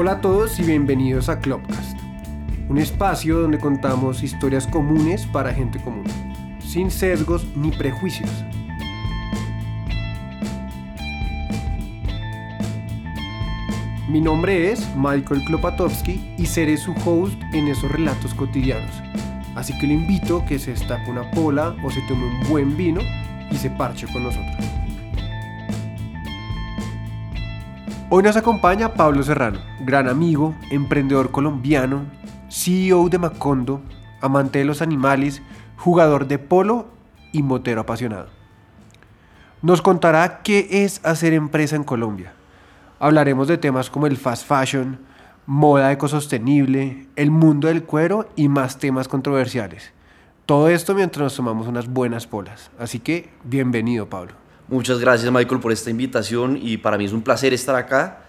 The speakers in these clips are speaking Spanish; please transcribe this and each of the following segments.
Hola a todos y bienvenidos a Clubcast, un espacio donde contamos historias comunes para gente común, sin sesgos ni prejuicios. Mi nombre es Michael Klopatowski y seré su host en esos relatos cotidianos. Así que le invito a que se estape una pola o se tome un buen vino y se parche con nosotros. Hoy nos acompaña Pablo Serrano, gran amigo, emprendedor colombiano, CEO de Macondo, amante de los animales, jugador de polo y motero apasionado. Nos contará qué es hacer empresa en Colombia. Hablaremos de temas como el fast fashion, moda ecosostenible, el mundo del cuero y más temas controversiales. Todo esto mientras nos tomamos unas buenas polas. Así que bienvenido, Pablo. Muchas gracias Michael por esta invitación y para mí es un placer estar acá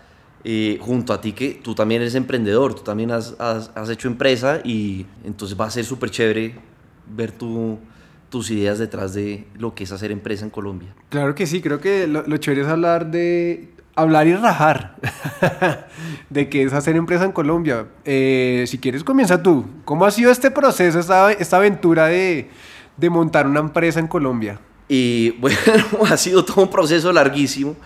eh, junto a ti que tú también eres emprendedor, tú también has, hecho empresa y entonces va a ser súper chévere ver tu, tus ideas detrás de lo que es hacer empresa en Colombia. Claro que sí, creo que lo, lo chévere es hablar de hablar y rajar de qué es hacer empresa en Colombia. Eh, si quieres comienza tú. ¿Cómo ha sido este proceso, esta, aventura de montar una empresa en Colombia? Y bueno, ha sido todo un proceso larguísimo.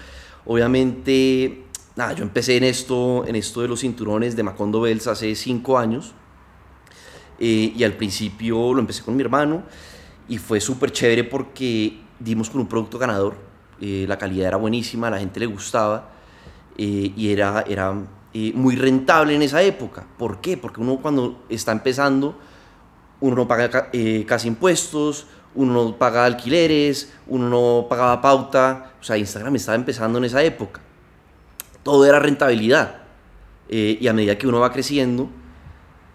Obviamente, nada, yo empecé en esto, en esto de los cinturones de Macondo Bells hace cinco años. Eh, y al principio lo empecé con mi hermano y fue súper chévere porque dimos con un producto ganador. Eh, la calidad era buenísima, a la gente le gustaba eh, y era, era eh, muy rentable en esa época. ¿Por qué? Porque uno cuando está empezando, uno no paga eh, casi impuestos, uno no paga alquileres, uno no pagaba pauta. O sea, Instagram estaba empezando en esa época. Todo era rentabilidad. Eh, y a medida que uno va creciendo,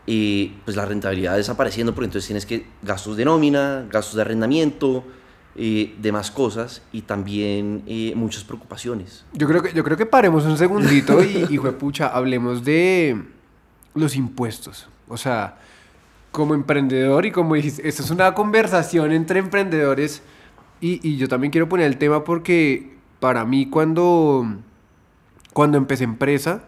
eh, pues la rentabilidad va desapareciendo porque entonces tienes que gastos de nómina, gastos de arrendamiento, eh, demás cosas y también eh, muchas preocupaciones. Yo creo que, yo creo que paremos un segundito y, y pucha, hablemos de los impuestos. O sea, como emprendedor y como dijiste, esto es una conversación entre emprendedores y, y yo también quiero poner el tema porque para mí cuando, cuando empecé empresa,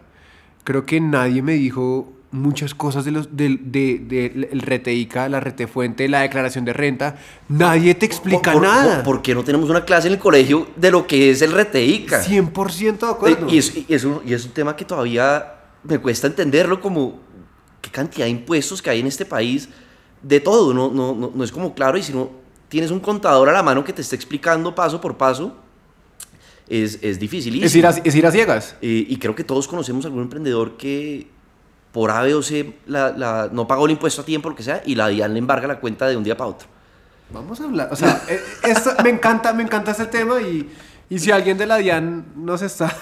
creo que nadie me dijo muchas cosas de los del de, de el RTICA, la retefuente, la declaración de renta. Nadie te explica ¿Por, por- nada. por- por qué no tenemos una clase en el colegio de lo que es el RTICA? 100% de acuerdo. Y es, y es un, y es un tema que todavía me cuesta entenderlo como qué cantidad de impuestos que hay en este país de todo, no, no, no, no es como claro y si no tienes un contador a la mano que te esté explicando paso por paso, es, es difícil. es, ir a, es ir a ciegas. Eh, y creo que todos conocemos algún emprendedor que por A, B o C la- la- no pagó el impuesto a tiempo, lo que sea, y la DIAN le embarga la cuenta de un día para otro. Vamos a hablar, o sea, eh, esto- me encanta, me encanta este tema y, y si alguien de la DIAN nos está,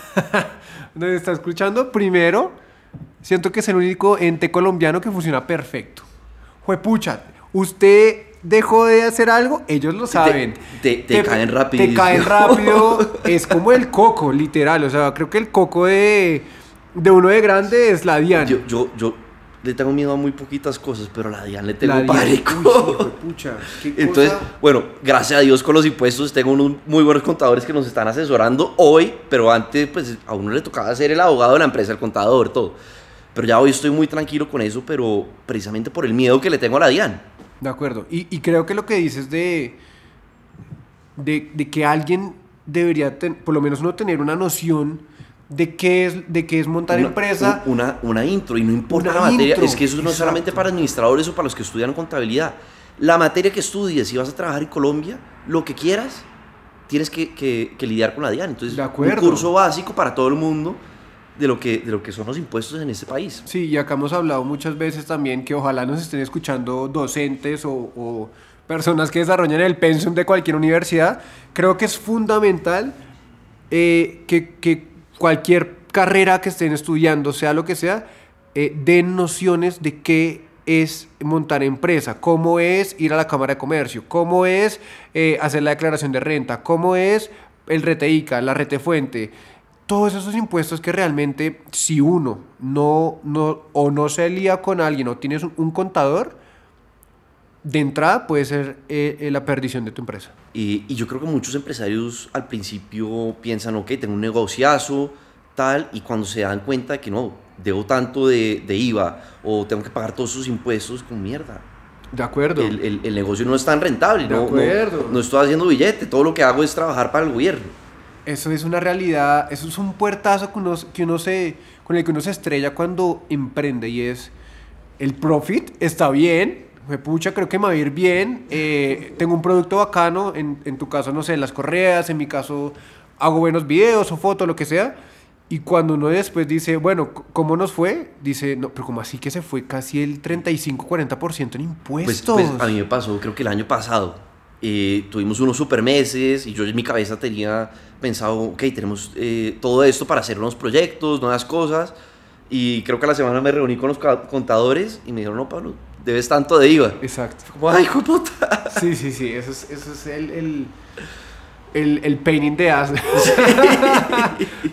nos está escuchando, primero, siento que es el único ente colombiano que funciona perfecto. Juepucha, usted dejó de hacer algo, ellos lo saben. te- te caen Te rapidísimo. caen rápido, es como el coco, literal, o sea, creo que el coco de, de uno de grande es la DIAN. Yo, yo, yo le tengo miedo a muy poquitas cosas, pero a la DIAN le tengo pánico. Entonces, cosa- bueno, gracias a Dios con los impuestos tengo unos muy buenos contadores que nos están asesorando hoy, pero antes pues a uno le tocaba ser el abogado de la empresa, el contador, todo. Pero ya hoy estoy muy tranquilo con eso, pero precisamente por el miedo que le tengo a la DIAN. De acuerdo. Y, y creo que lo que dices de, de, de que alguien debería, ten- por lo menos uno tener una noción de qué es, de qué es montar Una- empresa. un- Una, una intro, y no importa la materia, intro, es que eso no es solamente para administradores o para los que estudian contabilidad. La materia que estudies, si vas a trabajar en Colombia, lo que quieras, tienes que, que- que lidiar con la DIAN. Entonces, De un curso básico para todo el mundo de lo, que, de lo que son los impuestos en este país. Sí, y acá hemos hablado muchas veces también que ojalá nos estén escuchando docentes o, o personas que desarrollan el pensum de cualquier universidad. Creo que es fundamental eh, que, que cualquier carrera que estén estudiando, sea lo que sea, eh, den nociones de qué es montar empresa, cómo es ir a la Cámara de Comercio, cómo es eh, hacer la declaración de renta, cómo es el RTICA, la retefuente, todos esos impuestos que realmente si uno no, no o no se lía con alguien o tienes un contador, de entrada puede ser eh, eh, la perdición de tu empresa. Y, y yo creo que muchos empresarios al principio piensan, ok, tengo un negociazo, tal, y cuando se dan cuenta de que no, debo tanto de, de IVA o tengo que pagar todos esos impuestos, como mierda. De acuerdo. El, el- el negocio no es tan rentable, De no, no- acuerdo. no estoy haciendo billete, todo lo que hago es trabajar para el gobierno. Eso es una realidad, eso es un puertazo que uno, que uno se, con el que uno se estrella cuando emprende y es el profit está bien, pucha, creo que me va a ir bien, eh, tengo un producto bacano, en, en tu caso, no sé, las correas, en mi caso hago buenos videos o fotos, lo que sea, y cuando uno después dice, bueno, ¿cómo nos fue? Dice, no, pero como así que se fue casi el 35-40% en Pues, impuestos? pues a mí me pasó, creo que el año pasado. eh, tuvimos unos super meses y yo en mi cabeza tenía pensado, ok, tenemos eh, todo esto para hacer unos proyectos, nuevas cosas. Y creo que a la semana me reuní con los contadores y me dijeron, no, Pablo, debes tanto de IVA. Exacto. Como, ay, hijo de puta. Sí, sí, sí, eso es, eso es el, el, el, el pain in the ass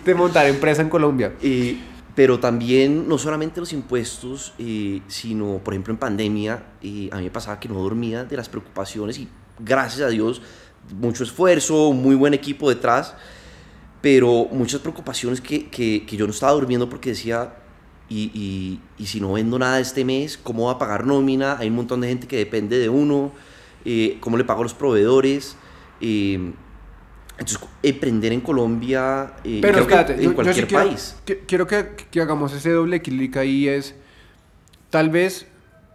de montar empresa en Colombia. Eh, pero también, no solamente los impuestos, eh, sino, por ejemplo, en pandemia, eh, a mí me pasaba que no dormía de las preocupaciones y gracias a Dios, mucho esfuerzo, muy buen equipo detrás, pero muchas preocupaciones que, que, que yo no estaba durmiendo porque decía, y, y, y si no vendo nada este mes, ¿cómo va a pagar nómina? Hay un montón de gente que depende de uno, eh, ¿cómo le pago a los proveedores? Eh, entonces, emprender en Colombia, eh, Pero espérate, en yo- yo sí cualquier quiero, país. quiero que, que hagamos ese doble clic ahí es, tal vez,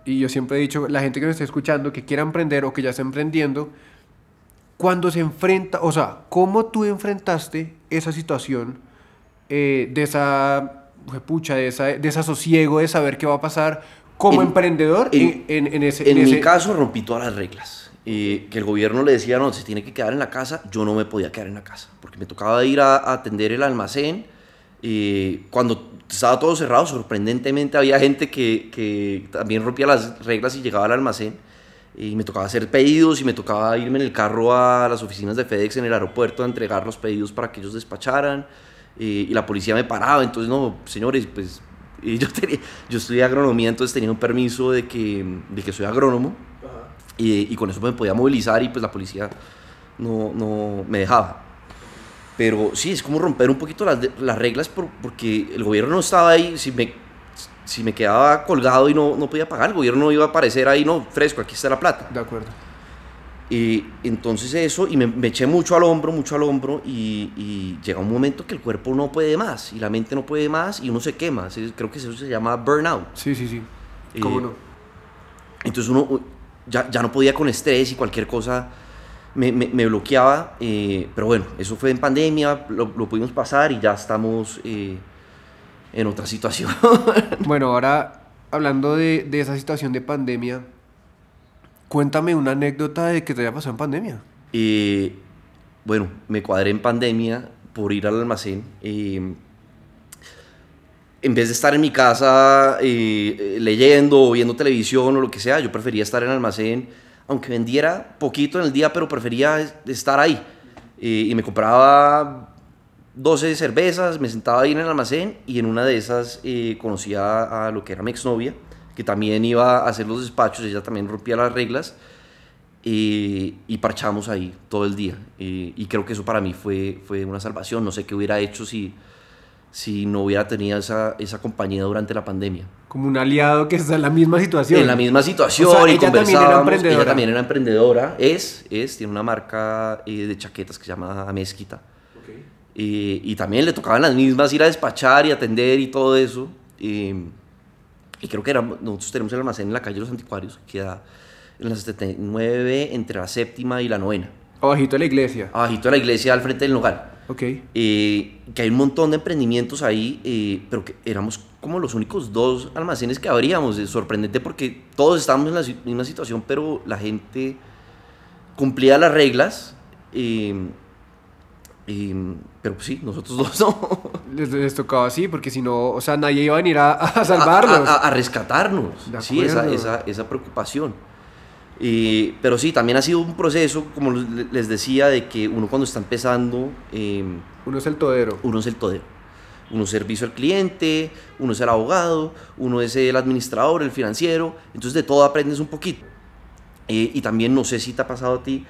y yo siempre he dicho, la gente que me está escuchando, que quiera emprender o que ya está emprendiendo, cuando se enfrenta, o sea, ¿cómo tú enfrentaste esa situación eh, de esa, pucha, de esa desasosiego de saber qué va a pasar como En- emprendedor en, en- en- ese... En en mi ese- caso rompí todas las reglas. Eh, que el gobierno le decía, no, se tiene que quedar en la casa, yo no me podía quedar en la casa, porque me tocaba ir a, a atender el almacén. eh, cuando estaba todo cerrado, sorprendentemente había gente que, que también rompía las reglas y llegaba al almacén. Y me tocaba hacer pedidos y me tocaba irme en el carro a las oficinas de FedEx en el aeropuerto a entregar los pedidos para que ellos despacharan. Eh, y la policía me paraba, entonces no, señores, pues yo, tenía, yo estudié agronomía, entonces tenía un permiso de que, de que soy agrónomo y, y con eso me podía movilizar y pues la policía no, no me dejaba. Pero sí, es como romper un poquito las, las reglas por- porque el gobierno no estaba ahí. Si me, si me quedaba colgado y no, no podía pagar, el gobierno no iba a aparecer ahí, no, fresco, aquí está la plata. De acuerdo. Y entonces eso, y me, me eché mucho al hombro, mucho al hombro, y, y llega un momento que el cuerpo no puede más, y la mente no puede más, y uno se quema. Creo que eso se llama burnout. Sí, sí, sí. ¿Cómo Eh, no? Entonces uno ya, ya no podía con estrés y cualquier cosa me, me- me bloqueaba. eh, pero bueno, eso fue en pandemia, lo, lo pudimos pasar y ya estamos eh, en otra situación. Bueno, ahora hablando de, de esa situación de pandemia, cuéntame una anécdota de que te haya pasado en pandemia. Eh, bueno, me cuadré en pandemia por ir al almacén. eh, en vez de estar en mi casa eh, eh, leyendo o viendo televisión o lo que sea, yo prefería estar en el almacén, aunque vendiera poquito en el día, pero prefería es- estar ahí. Y me compraba 12 cervezas, me sentaba ahí en el almacén y en una de esas eh, conocía a lo que era mi exnovia, que también iba a hacer los despachos, ella también rompía las reglas eh, y parchamos ahí todo el día. Eh, y creo que eso para mí fue, fue una salvación. No sé qué hubiera hecho si, si no hubiera tenido esa, esa compañía durante la pandemia. Como un aliado que está en la misma situación. En la misma situación O sea, y ella también era conversábamos. emprendedora. Ella también era emprendedora. Es, es, tiene una marca eh, de chaquetas que se llama Amezquita. Ok. Eh, y también le tocaban las mismas ir a despachar y atender y todo eso. Y creo que era, nosotros tenemos el almacén en la calle de los Anticuarios, que queda en la 79, entre la séptima y la novena. Abajito de la iglesia. Abajito de la iglesia, al frente del Nogal. Ok. Eh, que hay un montón de emprendimientos ahí, eh, pero que éramos como los únicos dos almacenes que abríamos. Es sorprendente porque todos estábamos en la misma situación, pero la gente cumplía las reglas. eh, eh, pero pues sí, nosotros dos no. Les, les tocaba así, porque si no, o sea, nadie iba a venir a, a salvarlos. A, a- a rescatarnos. Sí, esa, esa, esa preocupación. Eh, pero sí, también ha sido un proceso, como le- les decía, de que uno cuando está empezando... eh, Uno es el todero. uno es el todero. Uno es servicio al cliente, uno es el abogado, uno es el administrador, el financiero. Entonces de todo aprendes un poquito. Eh, y también no sé si te ha pasado a ti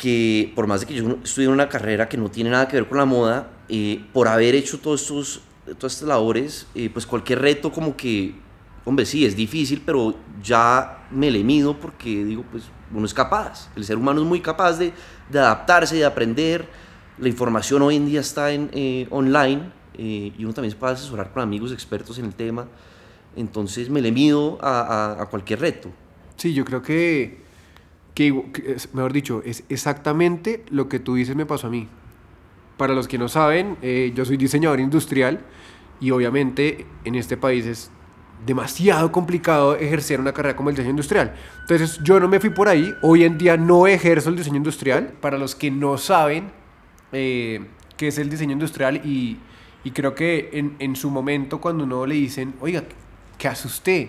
que por más de que yo estudié una carrera que no tiene nada que ver con la moda, eh, por haber hecho todos estos, todas estas labores, eh, pues cualquier reto como que, hombre, sí, es difícil, pero ya me le mido porque digo, pues uno es capaz, el ser humano es muy capaz de, de adaptarse, de aprender, la información hoy en día está en, eh, online y uno también se puede asesorar con amigos expertos en el tema, entonces me le mido a, a, a cualquier reto. Sí, yo creo que que, mejor dicho, es exactamente lo que tú dices me pasó a mí. Para los que no saben, eh, yo soy diseñador industrial y obviamente en este país es demasiado complicado ejercer una carrera como el diseño industrial. Entonces yo no me fui por ahí, hoy en día no ejerzo el diseño industrial. Para los que no saben eh, qué es el diseño industrial y, y creo que en, en, su momento cuando uno le dicen, oiga, ¿qué hace usted?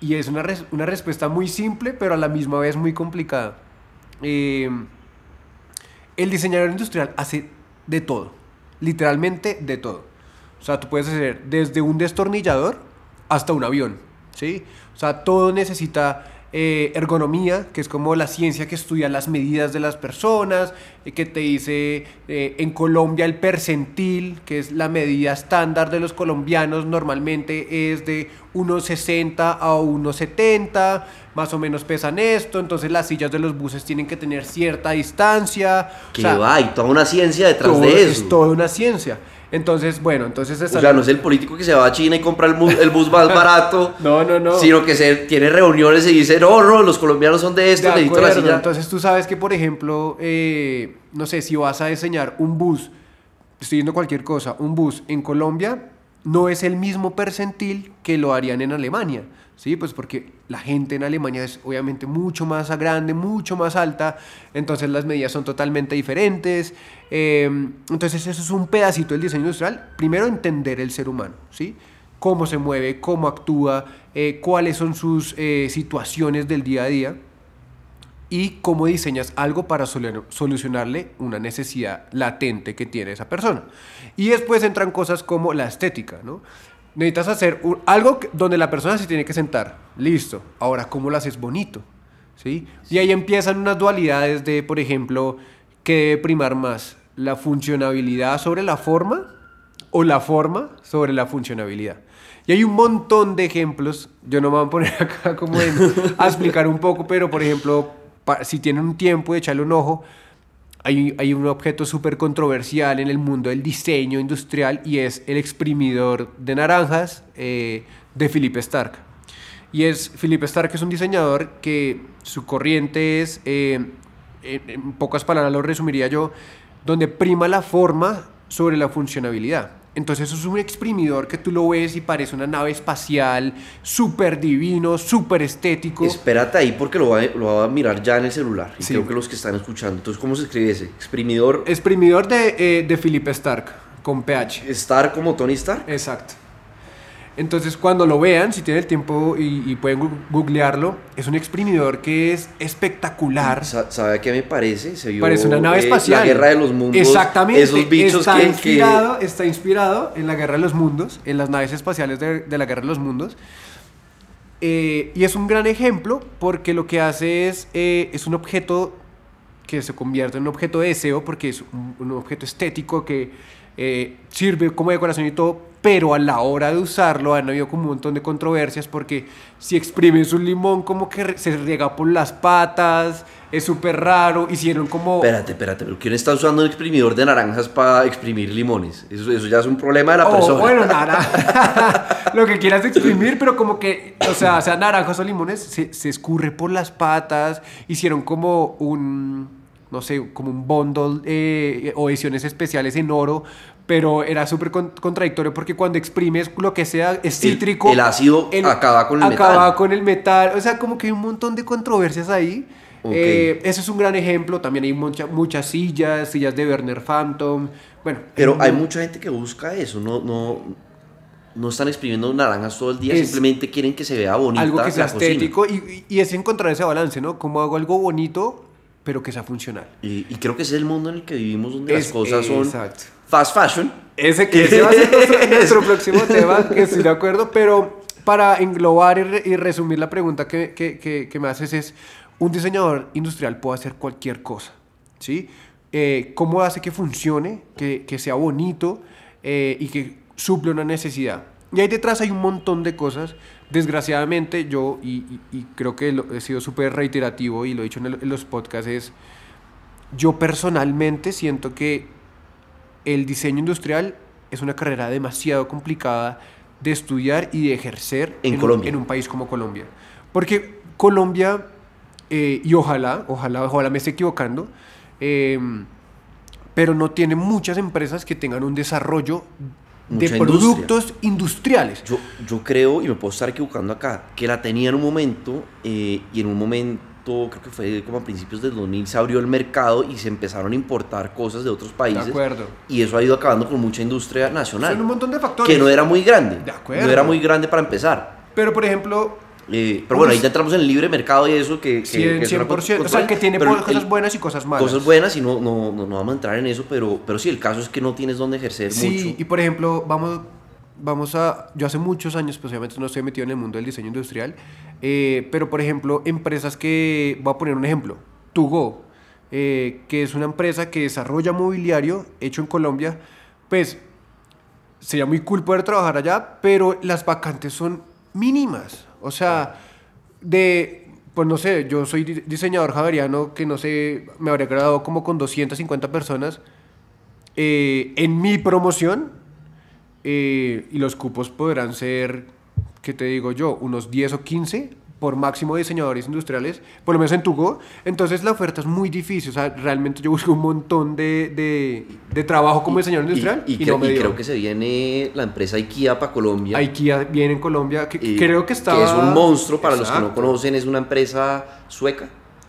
Y es una, res una respuesta muy simple, pero a la misma vez muy complicada. Eh, el diseñador industrial hace de todo, literalmente de todo. O sea, tú puedes hacer desde un destornillador hasta un avión, ¿sí? O sea, todo necesita eh, ergonomía, que es como la ciencia que estudia las medidas de las personas, eh, que te dice en Colombia el percentil, que es la medida estándar de los colombianos, normalmente es de 1,60 a 1,70, más o menos pesan esto, entonces las sillas de los buses tienen que tener cierta distancia. Que va, hay toda una ciencia detrás de eso. Es toda una ciencia. Entonces, bueno, entonces... O sea, no es el político que se va a China y compra el bus, el bus más barato. no, no, no. Sino que se tiene reuniones y dice, no, no, los colombianos son de esto, de necesito la silla. Entonces tú sabes que, por ejemplo, eh, no sé, si vas a diseñar un bus, estoy diciendo cualquier cosa, un bus en Colombia no es el mismo percentil que lo harían en Alemania. ¿sí? Pues porque la gente en Alemania es obviamente mucho más grande, mucho más alta, entonces las medidas son totalmente diferentes. Eh, entonces eso es un pedacito del diseño industrial. Primero entender el ser humano, ¿sí? Cómo se mueve, cómo actúa, eh, cuáles son sus eh, situaciones del día a día y cómo diseñas algo para solucionarle una necesidad latente que tiene esa persona. Y después entran cosas como la estética, ¿no? necesitas hacer algo donde la persona se tiene que sentar. Listo. Ahora, ¿cómo lo haces bonito? ¿Sí? Y ahí empiezan unas dualidades de, por ejemplo, ¿qué debe primar más? ¿La funcionabilidad sobre la forma o la forma sobre la funcionabilidad? Y hay un montón de ejemplos. Yo no me voy a poner acá como a explicar un poco, pero por ejemplo, si tienen un tiempo de echarle un ojo, hay, un objeto súper controversial en el mundo del diseño industrial y es el exprimidor de naranjas eh, de Philip Stark. Y es, Philip Stark es un diseñador que su corriente es, eh, en pocas palabras lo resumiría yo, donde prima la forma sobre la funcionabilidad. Entonces eso es un exprimidor que tú lo ves y parece una nave espacial, súper divino, súper estético. Espérate ahí porque lo va, lo va, a mirar ya en el celular. Y creo que los que están escuchando. Entonces, ¿cómo se escribe ese? Exprimidor. Exprimidor de, eh, de Philip Stark, con PH. Stark como Tony Stark. Exacto. Entonces, cuando lo vean, si tienen el tiempo y, pueden googlearlo, es un exprimidor que es espectacular. ¿Sabe a qué me parece? Se parece una nave espacial. La guerra de los mundos. Exactamente. Esos bichos está inspirado, Está inspirado en la guerra de los mundos, en las naves espaciales de, la guerra de los mundos. Eh, y es un gran ejemplo porque lo que hace es, eh, es un objeto que se convierte en un objeto de deseo porque es un, objeto estético que eh, sirve como decoración y todo, pero a la hora de usarlo han habido como un montón de controversias porque si exprimes un limón como que se riega por las patas, es súper raro, hicieron como... Espérate, espérate, pero ¿quién está usando un exprimidor de naranjas para exprimir limones? Eso, eso ya es un problema de la oh, persona. Bueno, nada, lo que quieras exprimir, pero como que, o sea, sea naranjas o limones, se, se escurre por las patas, hicieron como un no sé, como un bundle eh, o ediciones especiales en oro pero era súper contradictorio porque cuando exprimes lo que sea es cítrico. El, ácido acaba con el metal. Acaba con el metal. O sea, como que hay un montón de controversias ahí. Eh, ese es un gran ejemplo. También hay muchas sillas, sillas de Werner Phantom. Bueno. Pero hay mucha gente que busca eso. No, no, no están exprimiendo naranjas todo el día. simplemente quieren que se vea bonito. Algo que sea estético. Y, y, es encontrar ese balance, ¿no? Como hago algo bonito, pero que sea funcional. Y, creo que ese es el mundo en el que vivimos donde las cosas son. Exacto fast fashion. Ese, que ese va a ser nuestro, próximo tema, que estoy de acuerdo, pero para englobar y, resumir la pregunta que, que, que, me haces es, un diseñador industrial puede hacer cualquier cosa, ¿sí? Eh, ¿Cómo hace que funcione, que, que sea bonito eh, y que suple una necesidad? Y ahí detrás hay un montón de cosas. Desgraciadamente yo, y, y- y creo que lo- he sido súper reiterativo y lo he dicho en, el- en los podcasts, es yo personalmente siento que el diseño industrial es una carrera demasiado complicada de estudiar y de ejercer En un- Colombia. en un país como Colombia. Porque Colombia, eh, y ojalá, ojalá, ojalá me esté equivocando, eh, pero no tiene muchas empresas que tengan un desarrollo de productos industriales. Yo, yo creo, y me puedo estar equivocando acá, que la tenía en un momento eh, y en un momento, creo que fue como a principios del 2000, se abrió el mercado y se empezaron a importar cosas de otros De países. acuerdo. Y eso ha ido acabando con mucha industria nacional. Son un montón de factores. que no era muy grande. De acuerdo. No era muy grande para empezar. Pero, por ejemplo, Eh, pero bueno, Pues- ahí ya entramos en el libre mercado y eso que, que, 100%, que es una 100%, cosa o sea, que tiene pero po- el- cosas buenas y cosas malas. Cosas buenas y no, no, no, no vamos a entrar en eso, pero, pero sí, el caso es que no tienes donde ejercer Sí, mucho. y por ejemplo, vamos, vamos a... Yo hace muchos años, pues obviamente no estoy metido en el mundo del diseño industrial, eh, pero por ejemplo, empresas que... Voy a poner un ejemplo. Tugo, eh, que es una empresa que desarrolla mobiliario hecho en Colombia, pues sería muy cool poder trabajar allá, pero las vacantes son mínimas. O sea, de, pues no sé, yo soy di- diseñador javeriano que no sé, me habría graduado como con 250 personas eh, en mi promoción eh, y los cupos podrán ser, ¿qué te digo yo? Unos 10 o 15 por máximo diseñadores industriales, por lo menos en Tugo. Entonces la oferta es muy difícil. O sea, realmente yo busco un montón de, de, de trabajo como diseñador industrial y, y, y no me y dio. creo que se viene la empresa IKEA para Colombia. IKEA viene en Colombia, que eh, creo que está... es un monstruo, para los que no Exacto. conocen, es una empresa sueca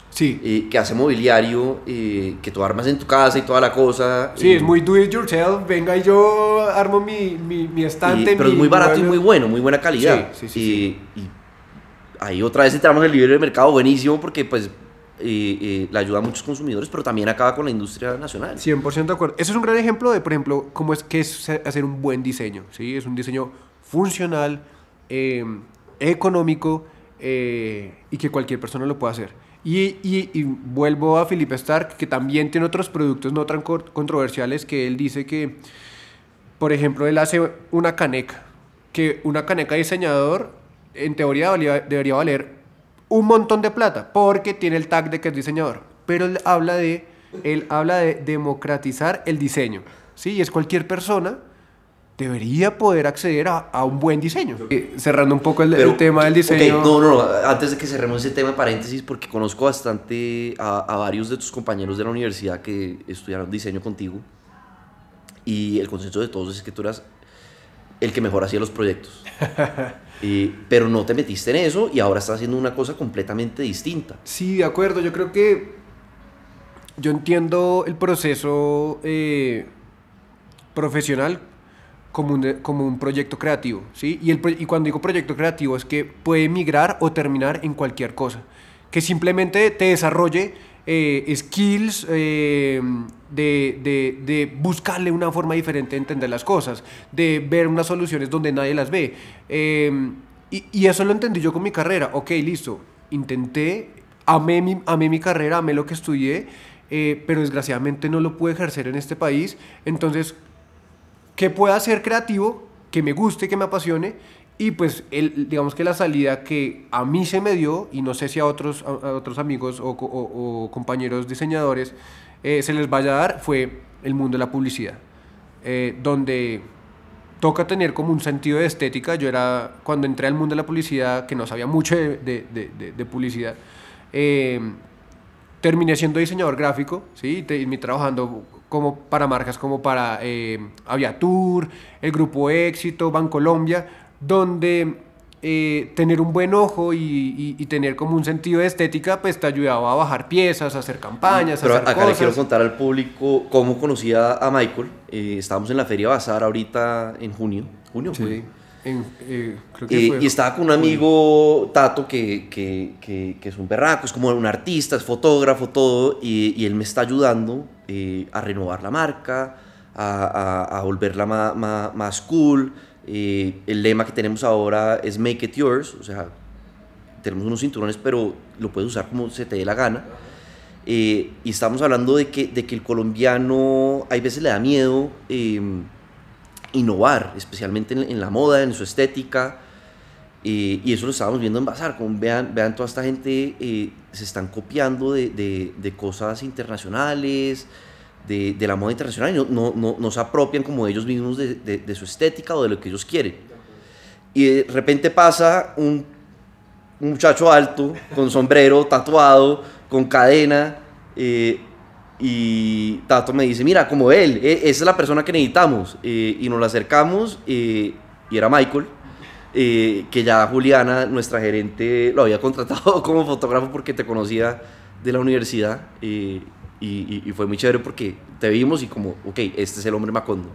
Sí, eh, que hace mobiliario, eh, que tú armas en tu casa y toda la cosa. sí, es muy do it yourself. Venga y yo armo mi, mi, mi y- estante. pero es mi muy barato y muy bueno, muy buena calidad. Sí, sí, sí, Y ahí otra vez entramos en el libre mercado, buenísimo, porque pues eh, eh, le ayuda a muchos consumidores, pero también acaba con la industria nacional. 100% de acuerdo. Eso es un gran ejemplo de, por ejemplo, cómo es que es hacer un buen diseño. ¿sí? Es un diseño funcional, eh, económico eh, y que cualquier persona lo pueda hacer. Y, y- vuelvo a Philip Stark, que también tiene otros productos no tan controversiales que él dice que, por ejemplo, él hace una caneca, que una caneca diseñador en teoría valía- debería valer un montón de plata porque tiene el tag de que es diseñador. Pero él habla de, él habla de democratizar el diseño. ¿sí? Y es cualquier persona debería poder acceder a, a un buen diseño. Eh, cerrando un poco el, el Pero, tema del diseño. no, no, no, antes de que cerremos ese tema, paréntesis, porque conozco bastante a, a varios de tus compañeros de la universidad que estudiaron diseño contigo. Y el consenso de todos es que tú eras el que mejor hacía los proyectos. Pero no te metiste en eso y ahora estás haciendo una cosa completamente distinta. Sí, de acuerdo. Yo creo que yo entiendo el proceso eh, profesional como un, como un proyecto creativo, ¿sí? Y, el, y cuando digo proyecto creativo es que puede migrar o terminar en cualquier cosa. Que simplemente te desarrolle eh, skills eh, de, de- de buscarle una forma diferente de entender las cosas, de ver unas soluciones donde nadie las ve. Eh, y, y eso lo entendí yo con mi carrera. Ok, listo. Intenté, amé mi, amé mi carrera, amé lo que estudié, pero desgraciadamente no lo pude ejercer en este país. Entonces, que pueda ser creativo, que me guste, que me apasione. Y pues, el, digamos que la salida que a mí se me dio, y no sé si a otros, a, otros amigos o, o- compañeros diseñadores eh, se les vaya a dar, fue el mundo de la publicidad. Eh, donde toca tener como un sentido de estética. Yo era, cuando entré al mundo de la publicidad, que no sabía mucho de- de- de publicidad, eh, terminé siendo diseñador gráfico, ¿sí? Terminé trabajando como para marcas como para eh, Aviatur, el Grupo Éxito, Bancolombia, donde eh, tener un buen ojo y, y- y tener como un sentido de estética, pues te ayudaba a bajar piezas, a hacer campañas, Pero a hacer acá le quiero cosas. contar al público cómo conocí a, Michael. Eh, estábamos en la Feria Bazar ahorita en junio. ¿Junio? Sí, en- eh, creo que fue- y estaba con un amigo, Tato, que, que, que, que es un berraco, es como un artista, es fotógrafo, todo, y, y él me está ayudando a renovar la marca, a, a, a volverla ma- ma- más cool. Eh, el lema que tenemos ahora es Make It Yours, o sea, tenemos unos cinturones, pero lo puedes usar como se te dé la gana. Eh, y estamos hablando de que, de que el colombiano hay veces le da miedo eh, innovar, especialmente en, la moda, en su estética. Eh, y eso lo estábamos viendo en Bazar. Como vean, vean, toda esta gente se están copiando de, de, de cosas internacionales, de, la moda internacional, y no, no, no, se apropian como ellos mismos de, de, su estética o de lo que ellos quieren. Y de repente pasa un, muchacho alto, con sombrero, tatuado, con cadena. Eh, y Tato me dice, mira, como él, e, esa es la persona que necesitamos. Eh, y nos la acercamos y era Michael, eh, que ya Juliana, nuestra gerente, lo había contratado como fotógrafo porque te conocía de la universidad. Y, fue muy chévere porque te vimos y como, ok, este es el hombre Macondo.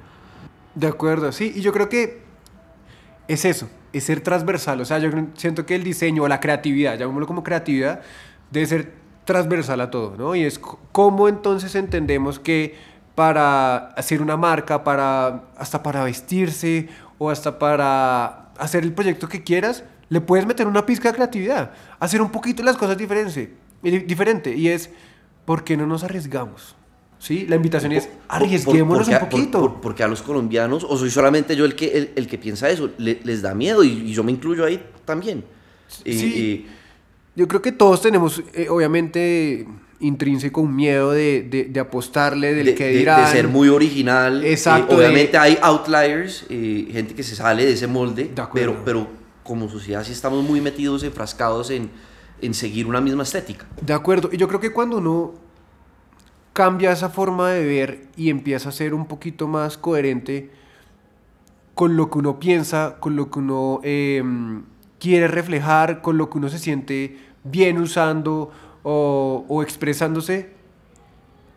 De acuerdo, sí, y yo creo que es eso, es ser transversal. O sea, yo siento que el diseño o la creatividad, llamémoslo como creatividad, debe ser transversal a todo, ¿no? Y es cómo entonces entendemos que para hacer una marca, para hasta para vestirse o hasta para hacer el proyecto que quieras, le puedes meter una pizca de creatividad, hacer un poquito las cosas diferente, diferente y es ¿por qué no nos arriesgamos? ¿Sí? La invitación es arriesguémonos un poquito. porque a los colombianos, o soy solamente yo el que, el, que piensa eso, les da miedo y, yo me incluyo ahí también. Sí. Yo creo que todos tenemos, eh, obviamente, intrínseco un miedo de, de, apostarle, del que dirán. De, ser muy original. Exacto. obviamente hay outliers, eh, gente que se sale de ese molde, pero, pero como sociedad sí estamos muy metidos, enfrascados en, en seguir una misma estética. De acuerdo. Y yo creo que cuando uno cambia esa forma de ver y empieza a ser un poquito más coherente con lo que uno piensa, con lo que uno... Eh, quiere reflejar, con lo que uno se siente bien usando o, expresándose,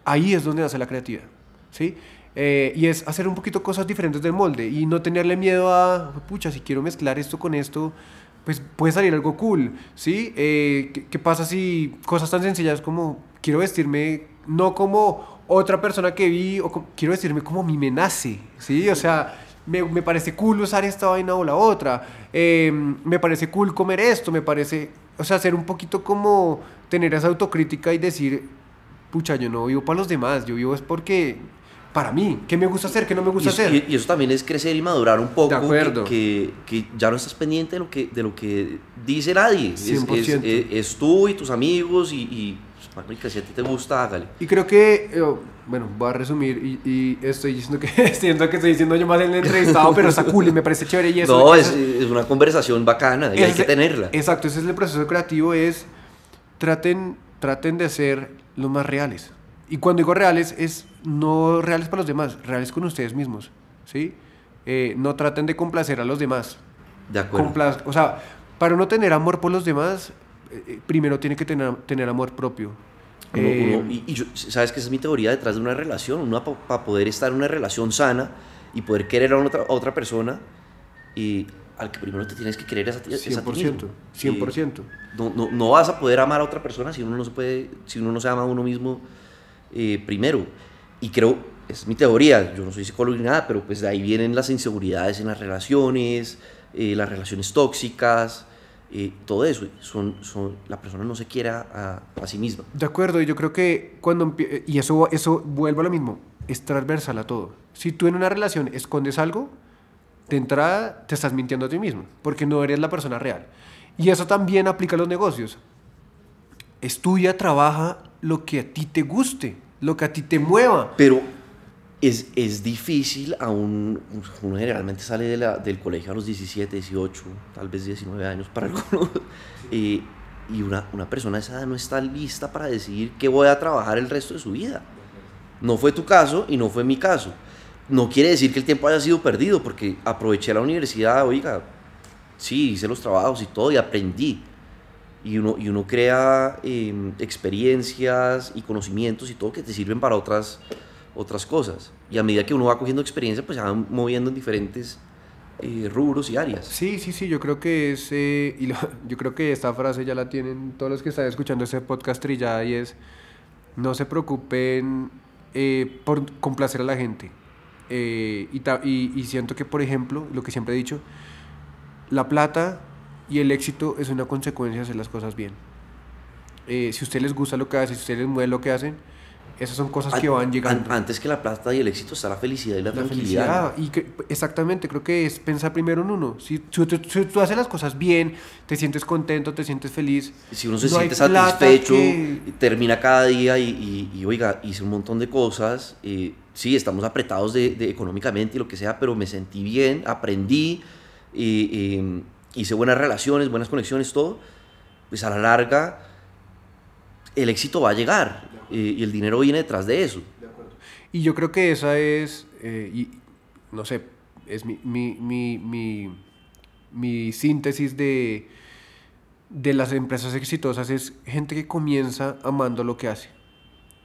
ahí es donde nace la creatividad. ¿sí? Eh, y es hacer un poquito cosas diferentes del molde y no tenerle miedo a, pucha, si quiero mezclar esto con esto, pues puede salir algo cool, ¿sí? Eh, ¿qué, pasa si cosas tan sencillas como quiero vestirme no como otra persona que vi o quiero vestirme como a mí me nace, ¿sí? O sea, me, me, parece cool usar esta vaina o la otra, em, me parece cool comer esto, me parece, o sea, ser un poquito como tener esa autocrítica y decir, pucha, yo no vivo para los demás, yo vivo es porque para mí, ¿qué me gusta hacer, qué no me gusta hacer? Y, eso también es crecer y madurar un poco, de acuerdo. Que, que, ya no estás pendiente de lo que, de lo que dice nadie, 100%. Es, es, tú y tus amigos y, y pues, si a ti te gusta, hágale. Y creo que... Eh, bueno, voy a resumir y, estoy diciendo que siento que estoy diciendo yo más en el entrevistado, pero está cool y me parece chévere y eso. No, es, es, una conversación bacana y hay que tenerla. Exacto, ese es el proceso creativo, es traten, traten de ser los más reales. Y cuando digo reales, es no reales para los demás, reales con ustedes mismos, ¿sí? Eh, no traten de complacer a los demás. De acuerdo. o sea, para no tener amor por los demás, eh, eh, primero tiene que tener, tener amor propio. Y, sabes que esa es mi teoría detrás de una relación, uno para poder estar en una relación sana y poder querer a otra, otra persona, y al que primero te tienes que querer es a ti, 100%, 100%. No, no, no, vas a poder amar a otra persona si uno no se, puede, si uno no se ama a uno mismo eh, primero. Y creo, es mi teoría, yo no soy psicólogo ni nada, pero pues de ahí vienen las inseguridades en las relaciones, eh, las relaciones tóxicas, todo eso, son, son, la persona no se quiera a, sí misma. De acuerdo, y yo creo que cuando, y eso, eso vuelve a lo mismo, es transversal a todo. Si tú en una relación escondes algo, de entrada te estás mintiendo a ti mismo, porque no eres la persona real. Y eso también aplica a los negocios. Estudia, trabaja lo que a ti te guste, lo que a ti te mueva. Pero es, es difícil, aún uno generalmente sale de la, del colegio a los 17, 18, tal vez 19 años para algunos, y una, una persona de esa edad no está lista para decidir qué voy a trabajar el resto de su vida. No fue tu caso y no fue mi caso. No quiere decir que el tiempo haya sido perdido, porque aproveché la universidad, oiga, sí, hice los trabajos y todo y aprendí. Y uno, y uno crea em, experiencias y conocimientos y todo que te sirven para otras, otras cosas. Y a medida que uno va cogiendo experiencia, pues se va moviendo en diferentes eh, rubros y áreas. Sí, sí, sí, yo creo que es, eh, y yo creo que esta frase ya la tienen todos los que están escuchando este podcast trillada y es, no se preocupen eh, por complacer a la gente. Y, y, y siento que, por ejemplo, lo que siempre he dicho, la plata y el éxito es una consecuencia de hacer las cosas bien. Eh, si a ustedes les gusta lo que hacen, si a ustedes les mueve lo que hacen, esas son cosas que An- van llegando. an- antes que la plata y el éxito está la felicidad y la, La tranquilidad. felicidad. Y que, exactamente, creo que es pensar primero en uno. Si, si tú, si tú haces las cosas bien, te sientes contento, te sientes feliz. Si uno se no siente satisfecho, que- termina cada día y, y- y, oiga, hice un montón de cosas. eh, sí, estamos apretados de, de económicamente y lo que sea, pero me sentí bien, aprendí, hice buenas relaciones, buenas conexiones, todo. Pues a la larga, el éxito va a llegar y el dinero viene detrás de eso. Y yo creo que esa es, eh, y, no sé, es mi, mi, mi, mi, mi síntesis de, de las empresas exitosas, es gente que comienza amando lo que hace,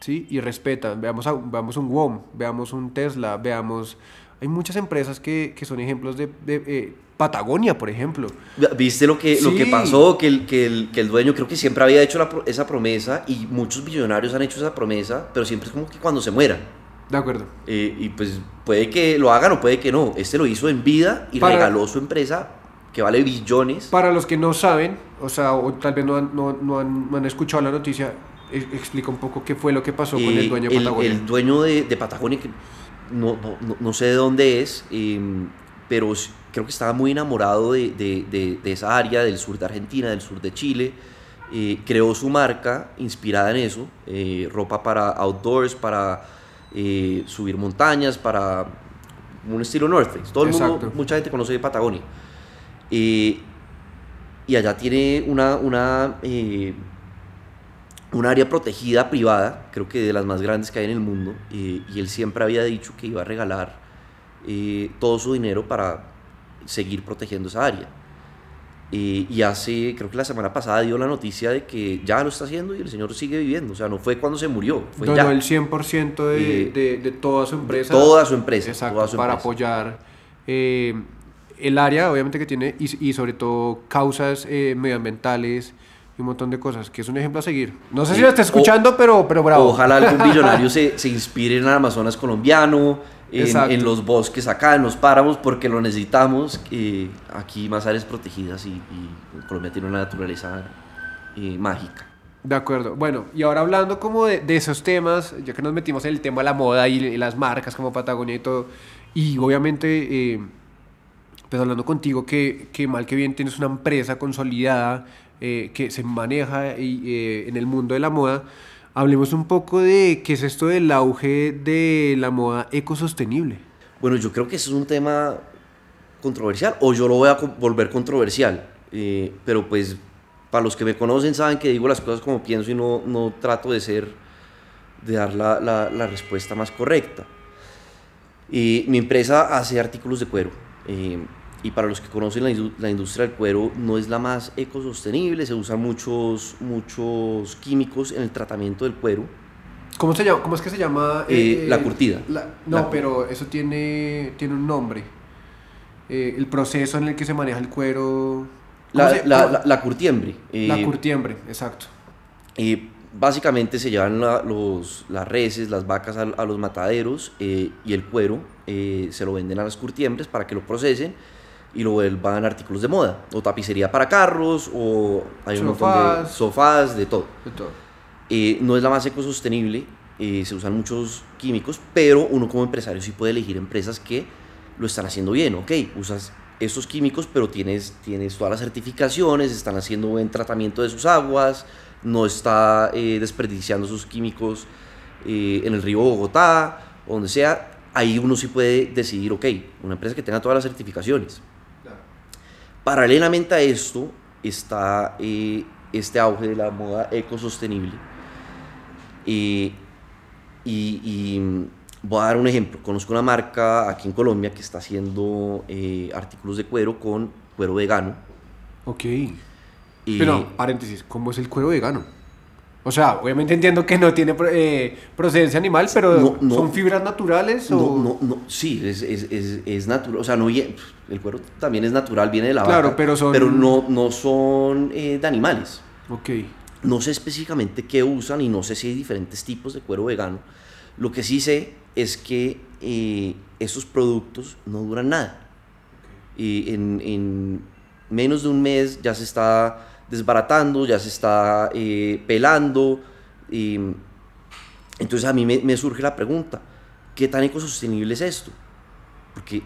¿sí? Y respeta. Veamos, a- veamos un WOM, veamos un Tesla, veamos... Hay muchas empresas que, que son ejemplos de... de, eh, Patagonia, por ejemplo. ¿Viste lo que, lo que Sí. pasó? Que el, que, el, que el dueño creo que siempre había hecho la esa promesa y muchos millonarios han hecho esa promesa, pero siempre es como que cuando se mueran. De acuerdo. Eh, y pues puede que lo hagan o puede que no. Este lo hizo en vida y Para- regaló su empresa que vale billones. Para los que no saben, o sea, o tal vez no han, no, no han, no han escuchado la noticia, e- explica un poco qué fue lo que pasó con Eh, el dueño de el, Patagonia. el dueño de, de Patagonia, que no, no, no- no sé de dónde es, eh, pero creo que estaba muy enamorado de, de- de- de esa área del sur de Argentina, del sur de Chile. Eh, creó su marca inspirada en eso, eh, ropa para outdoors, para eh, subir montañas, para un estilo North Face. Todo el mundo, Exacto. mucha gente conoce de Patagonia. Y allá tiene una, una, eh, un área protegida privada, creo que de las más grandes que hay en el mundo, y él siempre había dicho que iba a regalar eh, todo su dinero para seguir protegiendo esa área. Eh, y hace, creo que la semana pasada dio la noticia de que ya lo está haciendo y el señor sigue viviendo, o sea, no fue cuando se murió, fue Donó ya. el 100% de, Eh, de, de toda su empresa. toda su empresa, Exacto, toda su para empresa. apoyar eh, el área, obviamente, que tiene, y, y sobre todo causas eh, medioambientales y un montón de cosas, que es un ejemplo a seguir. No sé si lo está escuchando, pero, pero bravo. Ojalá algún millonario se, se inspire en el Amazonas colombiano, en, en los bosques acá, en los páramos, porque lo necesitamos. eh, aquí más áreas protegidas y, y Colombia tiene una naturaleza eh, mágica. De acuerdo. Bueno, y ahora hablando como de, de esos temas, ya que nos metimos en el tema de la moda y, y las marcas como Patagonia y todo, y obviamente, eh, pues hablando contigo que, que mal que bien tienes una empresa consolidada eh, que se maneja eh, en el mundo de la moda, hablemos un poco de qué es esto del auge de la moda ecosostenible. Bueno, yo creo que eso es un tema controversial, o yo lo voy a volver controversial, eh, pero pues para los que me conocen saben que digo las cosas como pienso y no, no trato de ser, de dar la, la- respuesta más correcta. Y mi empresa hace artículos de cuero. eh, y para los que conocen la, la industria del cuero, no es la más ecosostenible. Se usan muchos, muchos químicos en el tratamiento del cuero. ¿Cómo, se llama, cómo es que se llama? Eh, la curtida. la- no, La- pero eso tiene, tiene un nombre. Eh, el proceso en el que se maneja el cuero. ¿cómo La, se- la, cómo- la- la curtiembre. La eh, curtiembre, exacto. eh, básicamente se llevan la- los, las reses, las vacas al- a, los mataderos eh, y el cuero eh, se lo venden a las curtiembres para que lo procesen y lo vuelvan artículos de moda. O tapicería para carros, o hay un montón de Sofás. sofás, de todo. De todo. Eh, no es la más ecosostenible, eh, se usan muchos químicos, pero uno como empresario sí puede elegir empresas que lo están haciendo bien, ok, usas estos químicos, pero tienes, tienes todas las certificaciones, están haciendo buen tratamiento de sus aguas, no está eh, desperdiciando sus químicos eh, en el río Bogotá, o donde sea, ahí uno sí puede decidir, ok, una empresa que tenga todas las certificaciones. Paralelamente a esto está eh, este auge de la moda ecosostenible. Eh, y, y, mm, voy a dar un ejemplo. Conozco una marca aquí en Colombia que está haciendo eh, artículos de cuero con cuero vegano. Ok. Pero, paréntesis, ¿cómo es el cuero vegano? O sea, obviamente entiendo que no tiene eh, procedencia animal, pero No, no. ¿son fibras naturales o...? no, no, no, sí, es, es, es, es natural. O sea, no, vie- el cuero también es natural, viene de la Claro, vaca. pero son- Pero no, no son eh, de animales. Ok. No sé específicamente qué usan y no sé si hay diferentes tipos de cuero vegano. Lo que sí sé es que eh, estos productos no duran nada. Y en, en menos de un mes ya se está desbaratando, ya se está eh, pelando. Y, entonces a mí me, me surge la pregunta, ¿qué tan ecosostenible es esto? Porque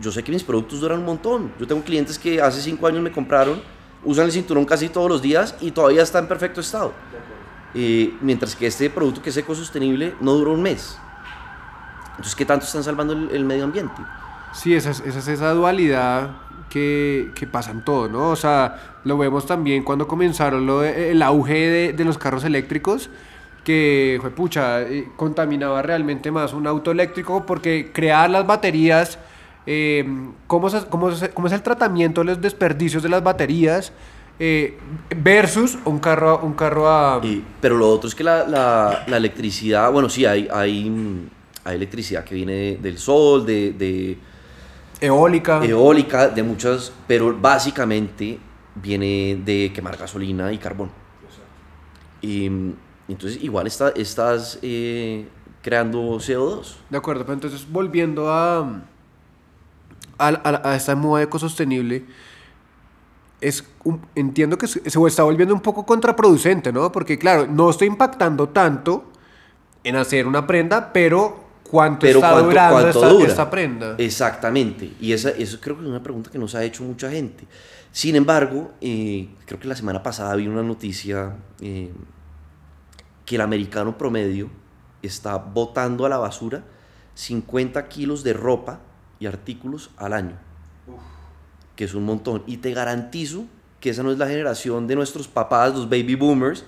yo sé que mis productos duran un montón. Yo tengo clientes que hace cinco años me compraron, usan el cinturón casi todos los días y todavía está en perfecto estado. Eh, mientras que este producto que es ecosostenible no dura un mes. Entonces, ¿qué tanto están salvando el, el medio ambiente? Sí, esa es, esa, es esa dualidad que, que, pasa en todo, ¿no? O sea, lo vemos también cuando comenzaron lo de, el auge de, de, los carros eléctricos, que pucha, eh, contaminaba realmente más un auto eléctrico porque crear las baterías, eh, ¿cómo, se, cómo, se, ¿cómo, es el tratamiento de los desperdicios de las baterías? Eh, versus un carro, un carro a... Y, pero lo otro es que la, la, la electricidad, bueno, sí, hay, hay, hay electricidad que viene de, del sol, de, de Eólica. Eólica, de muchas, pero básicamente viene de quemar gasolina y carbón. Y entonces igual está, estás eh, creando CO2. De acuerdo, pero entonces volviendo a, a, a, a esta moda ecosostenible, es un, entiendo que se, se está volviendo un poco contraproducente, ¿no? Porque claro, no estoy impactando tanto en hacer una prenda, pero cuánto pero está cuánto, durando cuánto esta, dura. esta, prenda. Exactamente. Y esa, eso creo que es una pregunta que nos ha hecho mucha gente. Sin embargo, eh, creo que la semana pasada vi una noticia eh, que el americano promedio está botando a la basura 50 kilos de ropa y artículos al año. Uf. Que es un montón. Y te garantizo que esa no es la generación de nuestros papás, los baby boomers,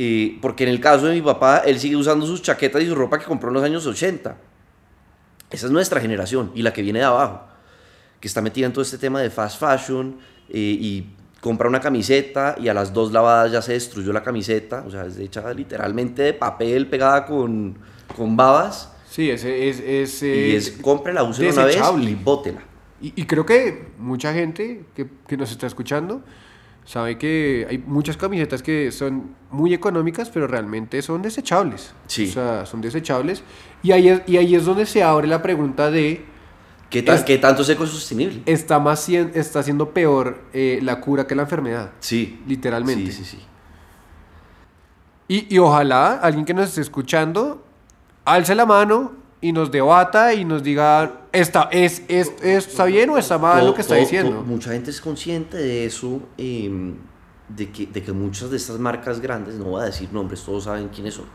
eh, porque en el caso de mi papá, él sigue usando sus chaquetas y su ropa que compró en los años 80. Esa es nuestra generación y la que viene de abajo, que está metida en todo este tema de fast fashion eh, y compra una camiseta y a las dos lavadas ya se destruyó la camiseta, o sea, es hecha literalmente de papel pegada con, con babas. Sí, ese es... es y es, cómprela, úsela una vez y bótela. Y, y, creo que mucha gente que, que nos está escuchando sabe que hay muchas camisetas que son muy económicas, pero realmente son desechables. Sí. O sea, son desechables. Y ahí es, y ahí es donde se abre la pregunta de... ¿Qué, ta es, ¿qué tanto es ecosostenible? Está, más, está siendo peor eh, la cura que la enfermedad. Sí. Literalmente. Sí, sí, sí. Y, y ojalá alguien que nos esté escuchando alce la mano y nos debata y nos diga, ¿está, es, es, es, ¿está bien o está mal todo, lo que está todo, diciendo? Todo, mucha gente es consciente de eso, eh, de, que, de que muchas de estas marcas grandes, no voy a decir nombres, todos saben quiénes son.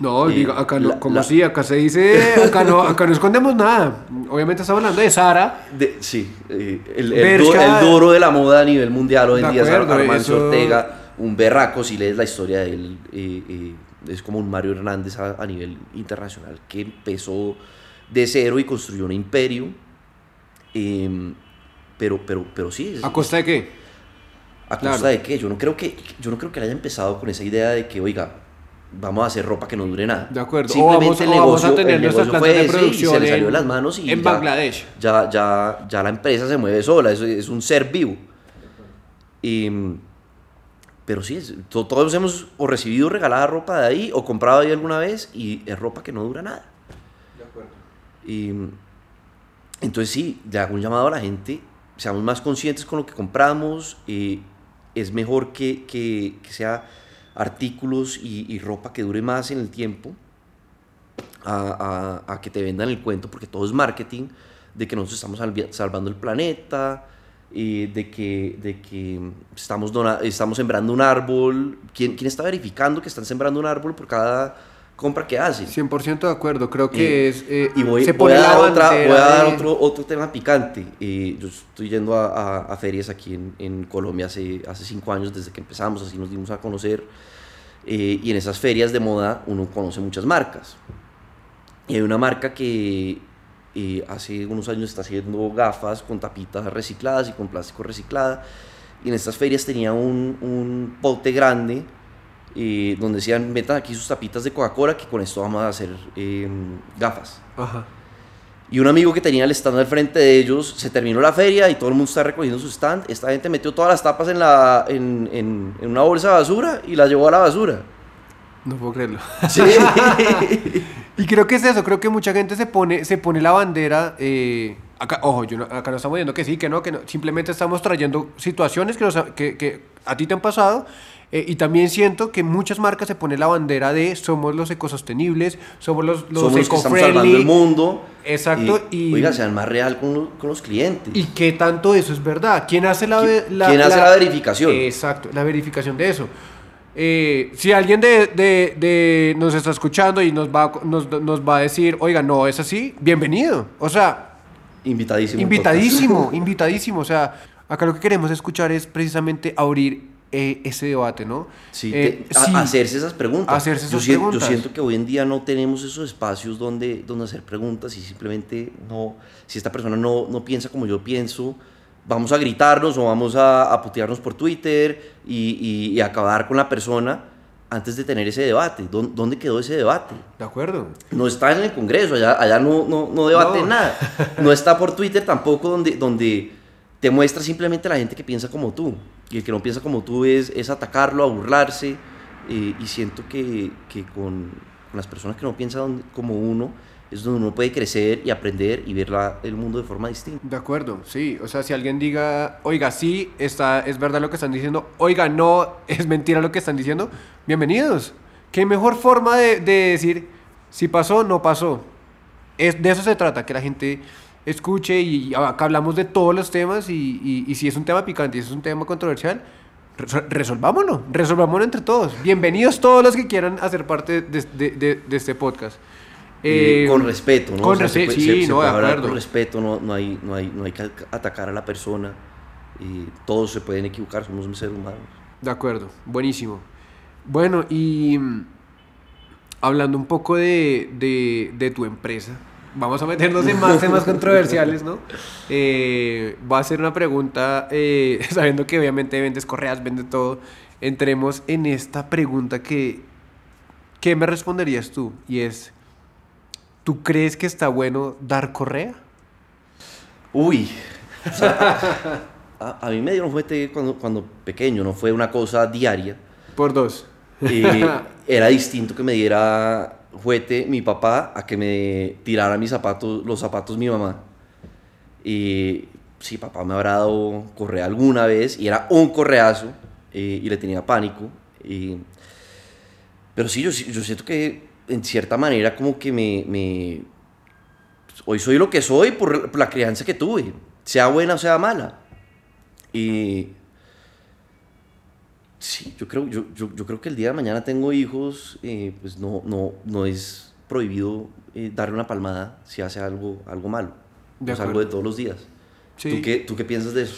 No, eh, diga, acá no, la, como la, así, acá se dice, acá no, acá no escondemos nada. Obviamente estamos hablando de Sara. De, sí, eh, el, el, du, el, duro de la moda a nivel mundial hoy en día es Armando eso... Ortega, un berraco, si lees la historia de él, eh, es como un Mario Hernández a, a, nivel internacional que empezó de cero y construyó un imperio. Eh, pero, pero, pero sí. Es, ¿A costa de qué? ¿A costa claro. de qué? Yo no, creo que, yo no creo que él haya empezado con esa idea de que, oiga, vamos a hacer ropa que no dure nada. De acuerdo. Simplemente o vamos, el o negocio, vamos a tener nuestras plantas de producción se le salió de las manos y en ya, Bangladesh. Ya, ya, ya la empresa se mueve sola, es, es un ser vivo. Y, pero sí, es, todos hemos o recibido regalada ropa de ahí o comprado ahí alguna vez y es ropa que no dura nada. Y entonces sí, le hago un llamado a la gente, seamos más conscientes con lo que compramos, y es mejor que, que, que sea artículos y, y, ropa que dure más en el tiempo a, a, a, que te vendan el cuento, porque todo es marketing, de que nosotros estamos salvando el planeta, y de, que, de que estamos, estamos sembrando un árbol. ¿Quién, ¿Quién está verificando que están sembrando un árbol por cada compra que hacen? 100% de acuerdo, creo que y, es... Eh, y voy, voy, a dar, otra, voy a dar otro, otro tema picante. Eh, yo estoy yendo a, a, a ferias aquí en, en, Colombia hace, hace cinco años, desde que empezamos, así nos dimos a conocer. Eh, y en esas ferias de moda uno conoce muchas marcas. Y hay una marca que eh, hace unos años está haciendo gafas con tapitas recicladas y con plástico reciclada. Y en estas ferias tenía un, un pote grande eh, donde decían, metan aquí sus tapitas de Coca-Cola que con esto vamos a hacer eh, gafas. Ajá. Y un amigo que tenía el stand al frente de ellos, se terminó la feria y todo el mundo está recogiendo su stand. Esta gente metió todas las tapas en, la, en, en, en una bolsa de basura y las llevó a la basura. No puedo creerlo. Sí. y creo que es eso, creo que mucha gente se pone, se pone la bandera, eh, acá, ojo, yo no- acá no estamos diciendo que sí, que no, que no. Simplemente estamos trayendo situaciones que, nos que, que a ti te han pasado. Eh, y también siento que muchas marcas se ponen la bandera de somos los ecosostenibles, somos los, los Somos los que estamos salvando el mundo. Exacto, y- Oiga, sean más real con, los- con los clientes. ¿Y qué tanto eso es verdad? ¿Quién hace la, ve- ¿Qui- quién hace la verificación? Exacto, la verificación de eso. Eh, si alguien de, de- de- nos está escuchando y nos va, a- nos, nos va a decir, oiga, no es así, bienvenido. O sea, Invitadísimo. invitadísimo, invitadísimo. O sea, acá lo que queremos escuchar es precisamente abrir eh, ese debate, ¿no? Sí, Eh, te- sí. hacerse esas preguntas. Hacerse yo, esas sien- preguntas. yo siento que hoy en día no tenemos esos espacios donde, donde hacer preguntas y simplemente no, si esta persona no, no piensa como yo pienso, vamos a gritarnos o vamos a, a putearnos por Twitter y, y- y acabar con la persona antes de tener ese debate. ¿Dó- ¿Dónde quedó ese debate? De acuerdo. No está en el Congreso, allá, allá no, no, no debaten No. nada. No está por Twitter tampoco donde, donde te muestra simplemente la gente que piensa como tú. Y el que no piensa como tú es, es atacarlo, a burlarse. eh, y siento que, que con, las personas que no piensan como uno es donde uno puede crecer y aprender y ver la- el mundo de forma distinta. De acuerdo, sí. O sea, si alguien diga, oiga, sí, está, es verdad lo que están diciendo, oiga, no, es mentira lo que están diciendo, bienvenidos. ¿Qué mejor forma de, de decir, si pasó, no pasó? Es, de eso se trata, que la gente escuche y acá hablamos de todos los temas y, y- y si es un tema picante y si es un tema controversial, resol- resolvámoslo, resolvámoslo entre todos. Bienvenidos todos los que quieran hacer parte de, de- de- de este podcast. Eh, con respeto, ¿no? Con O sea, se respeto, sí, se- no, de acuerdo. Con respeto, no, no, hay, no, hay, no hay que atacar a la persona. y todos se pueden equivocar, somos seres humanos. De acuerdo, buenísimo. Bueno, y mm, hablando un poco de tu empresa, vamos a meternos en más temas controversiales, ¿no? Eh, voy a hacer una pregunta, eh, sabiendo que obviamente vendes correas, vendes todo. Entremos en esta pregunta que, ¿qué me responderías tú? Y es, ¿tú crees que está bueno dar correa? Uy. o sea, a, a mí me dieron juguete cuando, cuando pequeño, no fue una cosa diaria. Por dos. Eh, era distinto que me diera juguete mi papá a que me tirara mis zapatos, los zapatos mi mamá. Y sí, papá me habrá dado correa alguna vez y era un correazo y le tenía pánico. y- pero sí, yo, yo siento que en cierta manera como que me, me- hoy soy lo que soy por, por la crianza que tuve, sea buena o sea mala. Y sí, yo creo, yo, yo, yo creo que el día de mañana tengo hijos, eh, pues no, no, no es prohibido eh, darle una palmada si hace algo, algo malo. De es acuerdo. algo de todos los días. Sí. ¿Tú, qué, ¿Tú qué piensas de eso?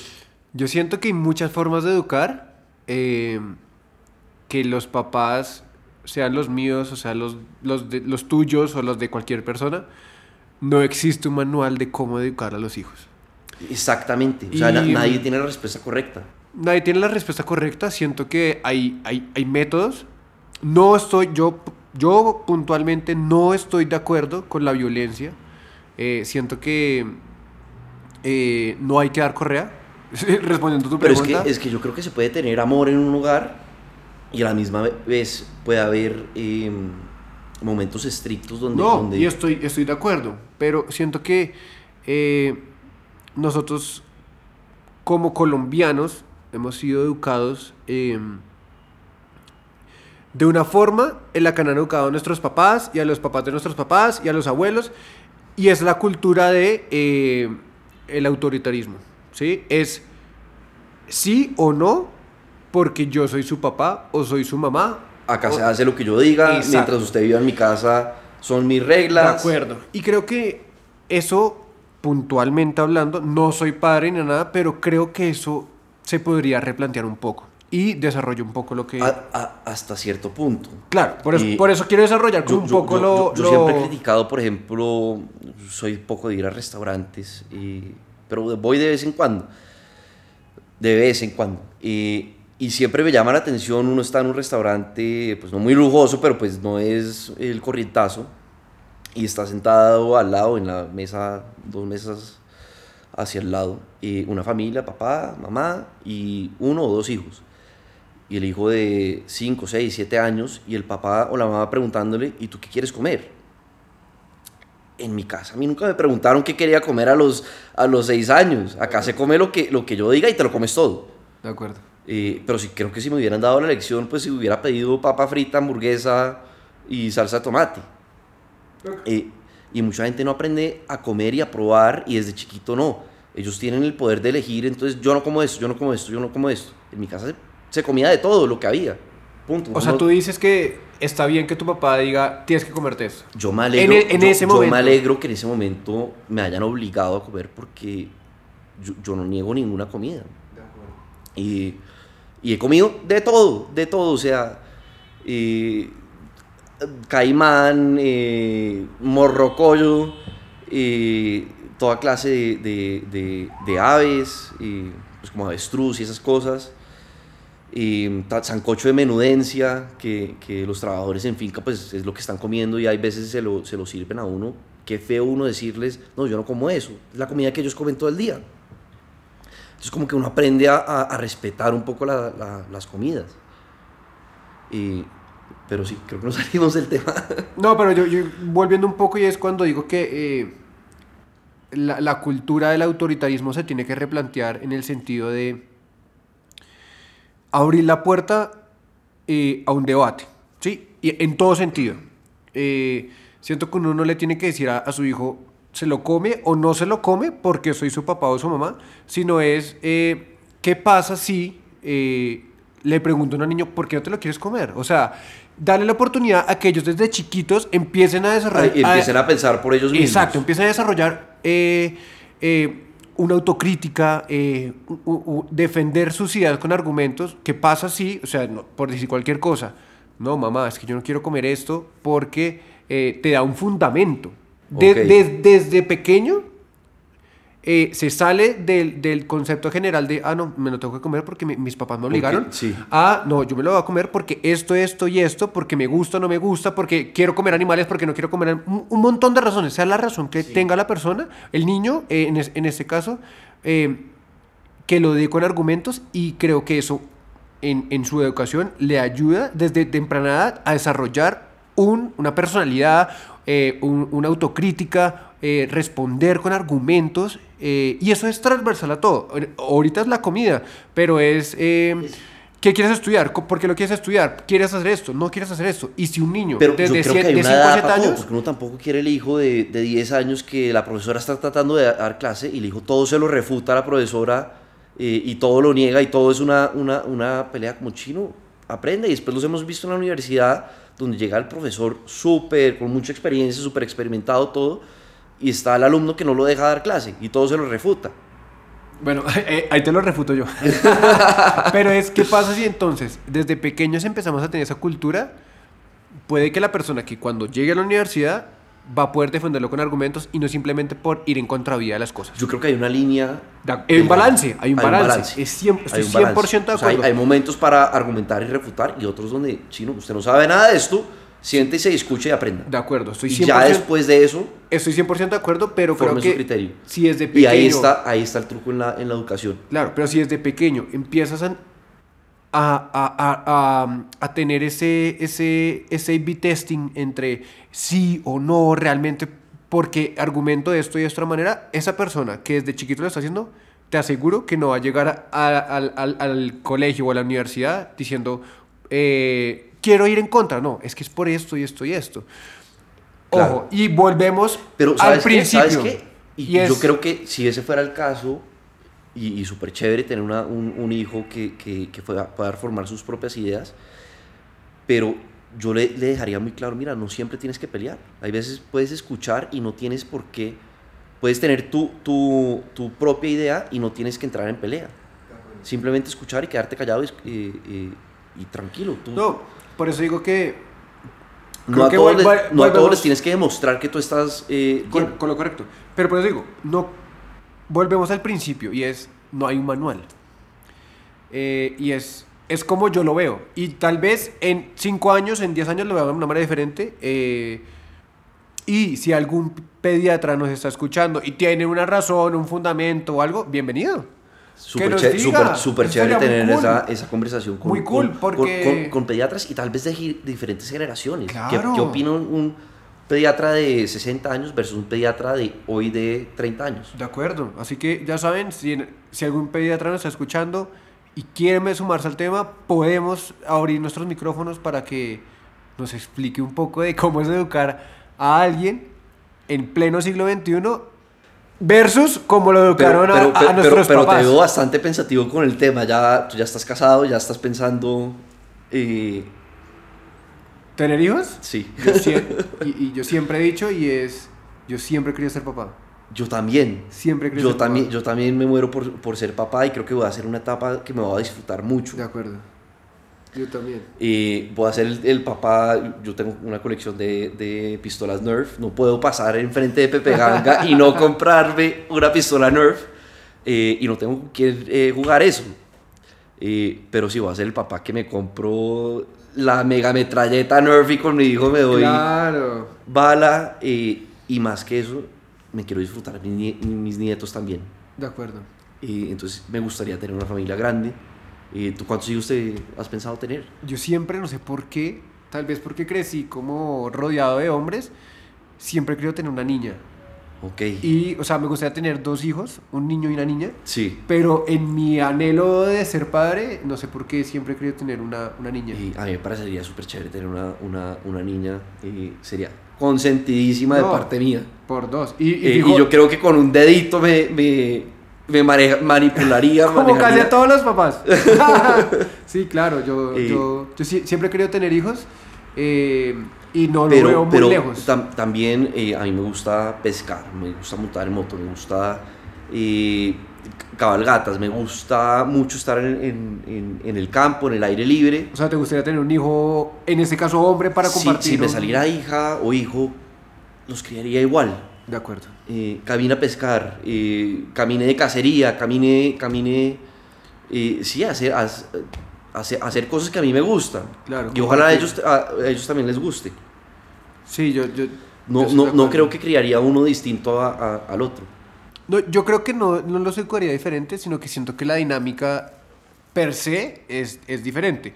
Yo siento que hay muchas formas de educar, eh, que los papás, sean los míos, o sea, los, los, de- los tuyos o los de cualquier persona, no existe un manual de cómo educar a los hijos. Exactamente. O sea, na- nadie tiene la respuesta correcta. Nadie tiene la respuesta correcta, siento que hay, hay, hay métodos. No estoy, yo, yo puntualmente no estoy de acuerdo con la violencia. Eh, siento que eh, no hay que dar correa. Respondiendo a tu Pero es pregunta. que, es que yo creo que se puede tener amor en un hogar y a la misma vez puede haber eh, momentos estrictos donde... No, donde y estoy, estoy de acuerdo, pero siento que eh, nosotros como colombianos hemos sido educados eh, de una forma en la que han educado a nuestros papás y a los papás de nuestros papás y a los abuelos, y es la cultura de eh, el autoritarismo, ¿sí? Es sí o no, porque yo soy su papá o soy su mamá. Acá o- se hace lo que yo diga, Exacto. mientras usted viva en mi casa son mis De reglas. acuerdo. Y creo que eso, puntualmente hablando, no soy padre ni nada, pero creo que eso se podría replantear un poco y desarrollo un poco lo que... A- a- hasta cierto punto. claro, por eso, y por eso quiero desarrollar Yo, un yo- poco yo- lo... yo- yo lo- siempre he criticado, por ejemplo, soy poco de ir a restaurantes, y- pero voy de vez en cuando. De vez en cuando. Y, y siempre me llama la atención, uno está en un restaurante, pues no muy lujoso, pero pues no es el corrientazo, y está sentado al lado, en la mesa, dos mesas hacia el lado, y una familia, papá, mamá, y uno o dos hijos y el hijo de 5, 6, 7 años y el papá o la mamá preguntándole, ¿y tú qué quieres comer? En mi casa, a mí nunca me preguntaron qué quería comer a los, a los seis años. Acá se come lo que, lo que yo diga y te lo comes todo. De acuerdo. Eh, pero sí, creo que si me hubieran dado la elección, pues si hubiera pedido papa frita, hamburguesa y salsa de tomate. Eh, y mucha gente no aprende a comer y a probar y desde chiquito no. Ellos tienen el poder de elegir, entonces yo no como esto, yo no como esto, yo no como esto. En mi casa se, se comía de todo lo que había. Punto. O sea, tú dices que está bien que tu papá diga, tienes que comerte eso. Yo me alegro, En e- en yo- ese yo momento. me alegro que en ese momento me hayan obligado a comer porque yo, yo no niego ninguna comida. Y, y he comido de todo, de todo, o sea, eh, caimán, eh, morrocoyo, eh, toda clase de, de- de- de aves, eh, pues como avestruz y esas cosas. Y ta- sancocho de menudencia, que, que los trabajadores en finca pues es lo que están comiendo y hay veces se lo, se lo sirven a uno. Qué feo uno decirles, no, yo no como eso, es la comida que ellos comen todo el día. Entonces como que uno aprende a, a- respetar un poco la- la- las comidas. Y- pero sí, creo que nos salimos del tema. No, pero yo, yo volviendo un poco y es cuando digo que eh, la, la cultura del autoritarismo se tiene que replantear en el sentido de abrir la puerta eh, a un debate, ¿sí? Y en todo sentido. Eh, siento que uno no le tiene que decir a, a su hijo se lo come o no se lo come porque soy su papá o su mamá, sino es qué pasa si le pregunto a un niño por qué no te lo quieres comer. O sea, darle la oportunidad a que ellos desde chiquitos empiecen a desarrollar... y empiecen a pensar por ellos mismos. Exacto, empiezan a desarrollar eh, eh, una autocrítica, eh, u- u- defender sus ideas con argumentos. ¿Qué pasa si, o sea, no- por decir cualquier cosa, no, mamá, es que yo no quiero comer esto porque te da un fundamento. De- desde pequeño eh, se sale del, del concepto general de, ah, no, me lo tengo que comer porque mi- mis papás me obligaron. sí. Ah, no, yo me lo voy a comer porque esto, esto y esto, porque me gusta o no me gusta, porque quiero comer animales, porque no quiero comer... Un, un montón de razones, sea la razón que tenga la persona, el niño, eh, en, es- en este caso, eh, que lo dé con argumentos y creo que eso en, en su educación le ayuda desde temprana edad a desarrollar un- una personalidad, un- una autocrítica, responder con argumentos eh, y eso es transversal a todo. Ahorita es la comida, pero es... eh, ¿Qué quieres estudiar? ¿Por qué lo quieres estudiar? ¿Quieres hacer esto? ¿No quieres hacer esto? Y si un niño Pero desde creo que siete- hay de una 5 a edad 7 para todo, años... porque uno tampoco quiere el hijo de, de 10 años que la profesora está tratando de dar clase y el hijo todo se lo refuta a la profesora eh, y todo lo niega y todo es una, una, una pelea como chino. Aprende y después los hemos visto en la universidad donde llega el profesor súper, con mucha experiencia, súper experimentado todo y está el alumno que no lo deja dar clase y todo se lo refuta. Bueno, eh, ahí te lo refuto yo. Pero es, ¿qué pasa si entonces desde pequeños empezamos a tener esa cultura? Puede que la persona que cuando llegue a la universidad va a poder defenderlo con argumentos y no simplemente por ir en contravía de las cosas. Yo creo que hay una línea... Hay un balance, hay un balance. Es estoy un balance. 100% de O sea, hay- acuerdo. hay, momentos para argumentar y refutar y otros donde, chino, usted no sabe nada de esto, siéntese y escuche y aprenda. De acuerdo, estoy y 100%, ya después de eso, estoy 100% de acuerdo, pero creo que su criterio. si desde pequeño... Y ahí está, ahí está el truco en la, en la educación. Claro, pero si desde pequeño empiezas a, a, a- a- tener ese, ese, ese A/B testing entre sí o no realmente, porque argumento de esto y de esta manera, esa persona que desde chiquito lo está haciendo, te aseguro que no va a llegar al, al- al colegio o a la universidad diciendo, eh, quiero ir en contra. No, es que es por esto y esto y esto. Claro. Ojo, y volvemos Pero al ¿sabes qué? principio. ¿Sabes qué? Y, Y es- yo creo que si ese fuera el caso, y, y súper chévere tener una- un, un hijo que, que, que pueda, formar sus propias ideas, pero yo le, le dejaría muy claro, mira, no siempre tienes que pelear. Hay veces puedes escuchar y no tienes por qué, puedes tener tu, tu, tu propia idea y no tienes que entrar en pelea. Simplemente escuchar y quedarte callado y, y- y- y tranquilo. Tú, No, por eso digo que no, a que todos, les, no a todos les tienes que demostrar que tú estás eh, Con, con lo correcto. Pero por eso digo, no, volvemos al principio y es, no hay un manual. Eh, y es, es como yo lo veo. Y tal vez en 5 años, en 10 años lo veo de una manera diferente. eh, y si algún pediatra nos está escuchando y tiene una razón, un fundamento o algo, bienvenido. Súper ché- súper Eso chévere tener cool. esa, esa conversación con, Muy cool, porque- con, con- con pediatras y tal vez de, de diferentes generaciones. ¿Qué, Claro. qué opina un, un pediatra de 60 años versus un pediatra de hoy de 30 años. De acuerdo. Así que ya saben, si, si algún pediatra nos está escuchando y quiere sumarse al tema, podemos abrir nuestros micrófonos para que nos explique un poco de cómo es educar a alguien en pleno siglo XXI versus cómo lo educaron a- a, pero, nuestros pero te papás. veo bastante pensativo con el tema. Ya, tú ya estás casado, ya estás pensando. eh, ¿Tener hijos? sí. Yo y, y yo siempre he dicho y es, yo siempre quería ser papá. Yo también. Siempre quería Yo ser también, papá. yo también me muero por, por ser papá y creo que voy a hacer una etapa que me voy a disfrutar mucho. De acuerdo. Yo también. Eh, voy a ser el, el papá. Yo tengo una colección de, de pistolas Nerf. No puedo pasar enfrente de Pepe Ganga y no comprarme una pistola Nerf. eh, y no tengo quién eh, jugar eso. Eh, pero sí, voy a ser el papá que me compro la mega metralleta Nerf y con mi hijo me doy Claro. bala. eh, y más que eso, me quiero disfrutar mis, mis nietos también. De acuerdo. Eh, entonces me gustaría tener una familia grande. Eh, ¿Tú cuántos hijos te has pensado tener? Yo siempre, no sé por qué, tal vez porque crecí como rodeado de hombres, siempre quiero tener una niña. Ok. Y, o sea, me gustaría tener dos hijos, un niño y una niña. Sí. Pero en mi anhelo de ser padre, no sé por qué siempre he querido tener una, una niña. Y a mí me parecería súper chévere tener una, una, una niña. Y sería consentidísima de parte mía. Por dos. Y, y Eh, y yo creo que con un dedito me, me, me maneja- manipularía. como casi a todos los papás. sí, claro, yo, Eh. yo, yo sí- siempre he querido tener hijos eh, y no lo Pero, veo muy pero lejos. tam- también eh, a mí me gusta pescar, me gusta montar en moto, me gusta eh, cabalgatas, me gusta mucho estar en, en- en- en el campo, en el aire libre. O sea, ¿te gustaría tener un hijo, en este caso hombre, para compartir? si, me saliera hija o hijo, los criaría igual. De acuerdo. eh, camine a pescar, eh, camine de cacería, camine, camine, eh, sí, hacer, hacer, hacer cosas que a mí me gustan. Claro, Y ojalá a ellos, a, a ellos también les guste. Sí, yo... yo No, yo no, no creo que criaría uno distinto a- a- al otro. No, yo creo que no, no los educaría diferente, sino que siento que la dinámica per se es, es diferente.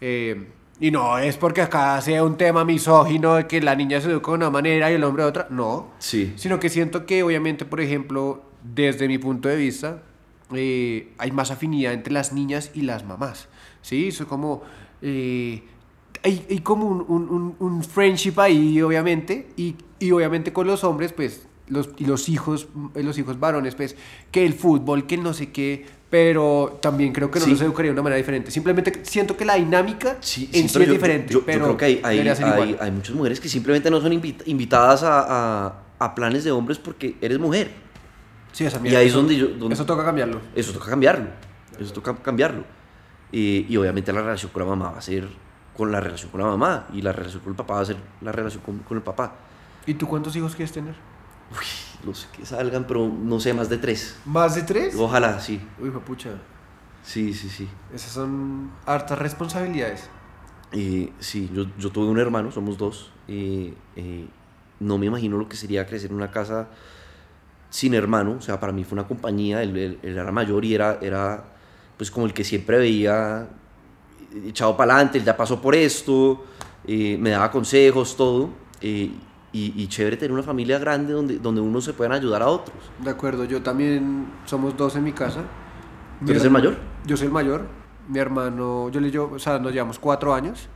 Eh, y no es porque acá sea un tema misógino de que la niña se educa de una manera y el hombre de otra. No. Sí. Sino que siento que obviamente, por ejemplo, desde mi punto de vista, eh, hay más afinidad entre las niñas y las mamás. ¿Sí? Eso como... eh, hay, hay como un, un- un- un friendship ahí, obviamente, y, y obviamente con los hombres, pues, los, y los hijos, eh, los hijos varones, pues, que el fútbol, que el no sé qué, pero también creo que no Sí. los educaría de una manera diferente. Simplemente siento que la dinámica Sí, en sí pero es yo- diferente, yo- yo pero creo que hay, hay, hay- hay muchas mujeres que simplemente no son invita- invitadas a, a- a planes de hombres porque eres mujer. Sí, esa Y mierda, ahí es eso- donde yo... donde- Eso toca cambiarlo. Eso toca cambiarlo. Eso toca cambiarlo. Eh, y obviamente la relación con la mamá va a ser con la relación con la mamá. Y la relación con el papá va a ser la relación con, con el papá. ¿Y tú cuántos hijos quieres tener? Uy, los que salgan, pero no sé, más de tres. ¿Más de tres? Ojalá, sí. Uy, pucha. Sí, sí, sí. Esas son hartas responsabilidades. Eh, sí, yo, yo tuve un hermano, somos dos. eh, eh, no me imagino lo que sería crecer en una casa sin hermano. O sea, para mí fue una compañía. Él, él- él era mayor y era, era pues como el que siempre veía echado para adelante. Él ya pasó por esto, eh, me daba consejos, todo. eh, y, y chévere tener una familia grande donde, donde uno se puedan ayudar a otros. De acuerdo, yo también somos dos en mi casa. ¿Tú eres el mayor? Yo soy el mayor. Mi hermano, yo le llevo, o sea, nos llevamos cuatro años.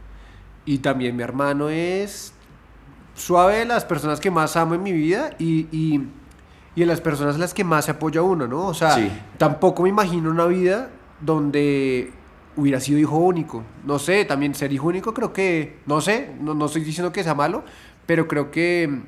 Y también mi hermano es suave de las personas que más amo en mi vida y, y, y de las personas a las que más se apoya uno, ¿no? O sea, Sí. tampoco me imagino una vida donde hubiera sido hijo único. No sé, también ser hijo único creo que, no sé, no, no estoy diciendo que sea malo, pero creo que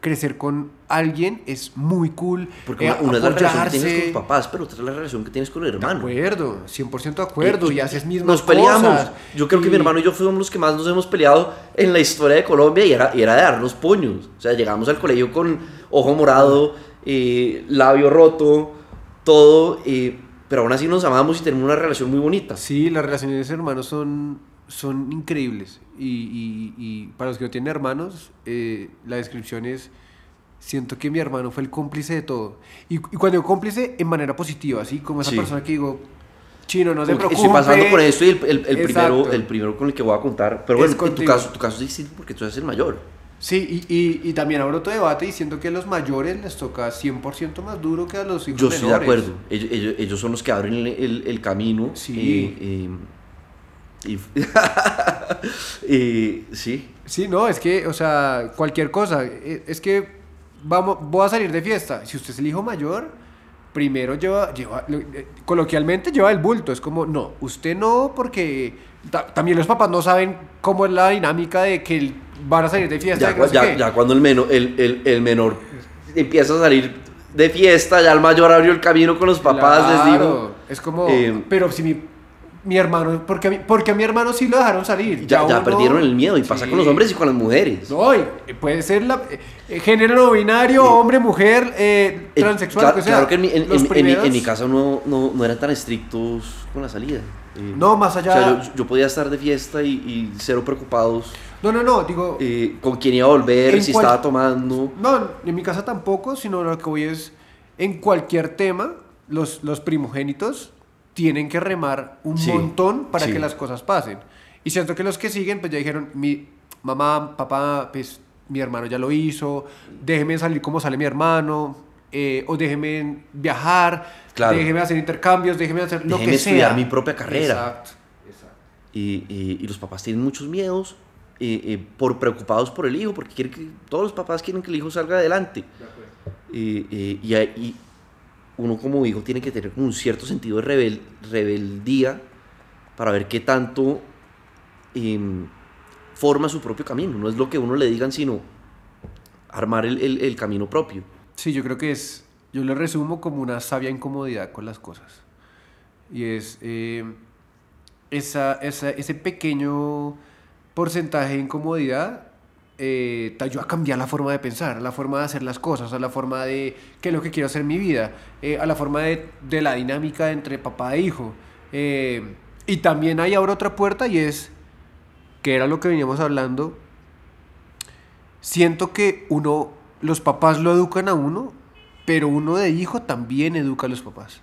crecer con alguien es muy cool. Porque eh, una, una es la relación que tienes con tus papás, pero otra es la relación que tienes con el De hermano. acuerdo, 100% de acuerdo, y, haces mismas Nos peleamos. cosas. Yo creo que y- mi hermano y yo fuimos los que más nos hemos peleado en la historia de Colombia y era, y era de darnos puños. O sea, llegamos al colegio con ojo morado, eh, labio roto, todo, eh, pero aún así nos amamos y tenemos una relación muy bonita. Sí, las relaciones de hermanos son, son increíbles. Y, y- y para los que no tienen hermanos, eh, la descripción es, siento que mi hermano fue el cómplice de todo. Y, y cuando digo cómplice, en manera positiva, así como esa Sí. persona que digo, chino, no se preocupe. Estoy pasando por esto y el, el- el primero, el primero con el que voy a contar. Pero bueno, en tu, caso, tu caso es distinto porque tú eres el mayor. Sí, y, y, y también habrá otro debate diciendo que a los mayores les toca 100% más duro que a los hijos Yo estoy de menores. acuerdo. Ellos, ellos- ellos son los que abren el, el- el camino. Sí. eh, eh, y, sí. Sí, no, es que, o sea, cualquier cosa. eh, Es que vamos, voy a salir de fiesta. Si usted es el hijo mayor, primero lleva, lleva eh, coloquialmente lleva el bulto. Es como, no, usted no, porque ta- también los papás no saben cómo es la dinámica de que van a salir de fiesta. Ya, no cuando el, menor, el, el- el menor empieza a salir de fiesta, ya el mayor abrió el camino con los papás, les digo. Es como, eh, pero si mi, mi hermano, porque a, mi, porque a mi hermano sí lo dejaron salir. Ya, ya uno- perdieron el miedo y pasa Sí. con los hombres y con las mujeres. No, puede ser la, eh, género no binario, hombre, mujer, eh, Eh, transexual, claro, sea. claro que en mi, en- en- primeros- en mi casa no, no, no eran tan estrictos con la salida. Eh, No, más o allá. sea, yo, yo podía estar de fiesta y, y cero preocupados No, no, no, digo. eh, con quién iba a volver, si cual- estaba tomando. No, en mi casa tampoco, sino lo que voy es. En cualquier tema, los, los primogénitos tienen que remar un Sí, montón para sí. que las cosas pasen. Y siento que los que siguen, pues ya dijeron, mi mamá, papá, pues mi hermano ya lo hizo, déjeme salir como sale mi hermano, eh, o déjeme viajar, Claro. déjeme hacer intercambios, déjeme hacer lo Déjeme que sea. estudiar mi propia carrera. Exacto, exacto. Y, y- y los papás tienen muchos miedos eh, eh, por preocupados por el hijo, porque quieren que, todos los papás quieren que el hijo salga adelante. Y, y- y uno como hijo tiene que tener un cierto sentido de rebel- rebeldía para ver qué tanto em, forma su propio camino. No es lo que uno le digan, sino armar el, el- camino propio. Sí, yo creo que es, yo lo resumo como una sabia incomodidad con las cosas. Y es eh, esa, esa- ese pequeño porcentaje de incomodidad eh, te ayuda a cambiar la forma de pensar, la forma de hacer las cosas, a la forma de qué es lo que quiero hacer en mi vida, eh, a la forma de, de la dinámica entre papá e hijo. Eh, y también hay ahora otra puerta y es, que era lo que veníamos hablando, siento que uno, los papás lo educan a uno, pero uno de hijo también educa a los papás.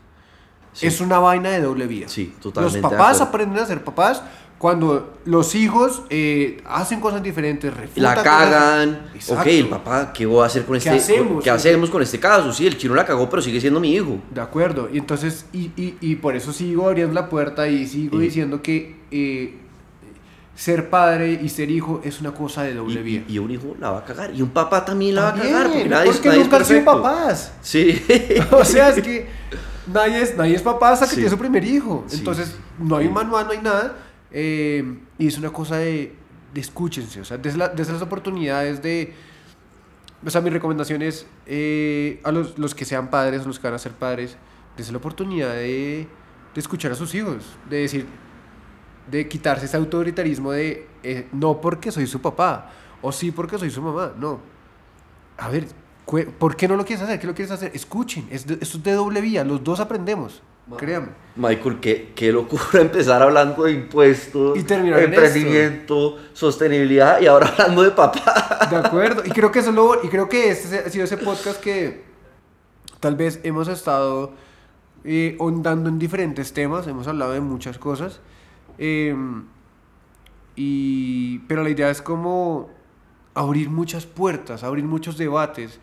Sí. Es una vaina de doble vía. Sí, totalmente Los papás aprenden a ser papás cuando los hijos eh, hacen cosas diferentes, La cagan. Ok, el papá, ¿qué voy a hacer con ¿Qué este? hacemos? ¿Qué hacemos con este caso? Sí, el chino la cagó, pero sigue siendo mi hijo. De acuerdo. Y entonces, y, y, y por eso sigo abriendo la puerta y sigo Sí. diciendo que eh, ser padre y ser hijo es una cosa de doble Y, vía. y- un hijo la va a cagar. Y un papá también la va a cagar. Porque nadie, porque nadie es nunca han sido perfecto. papás. Sí. O sea, es que nadie es, nadie es papá hasta que Sí. tiene su primer hijo. Sí. Entonces, no hay un manual, no hay nada. Eh, y es una cosa de, de escúchense. O sea, desde, la- desde las oportunidades de. O sea, mi recomendación es eh, a los, los que sean padres, a los que van a ser padres, desde la oportunidad de, de escuchar a sus hijos. De decir, de quitarse ese autoritarismo de eh, no porque soy su papá o sí porque soy su mamá. No. A ver, ¿por qué no lo quieres hacer? ¿Qué lo quieres hacer? Escuchen, es de- esto es de doble vía, los dos aprendemos, créanme. Michael, qué, qué locura empezar hablando de impuestos, Y terminar en emprendimiento, sostenibilidad y ahora hablando de papá. De acuerdo, y creo que eso es lo, y creo que este ha sido ese podcast que tal vez hemos estado eh, ondando en diferentes temas, hemos hablado de muchas cosas, eh, y, pero la idea es como abrir muchas puertas, abrir muchos debates.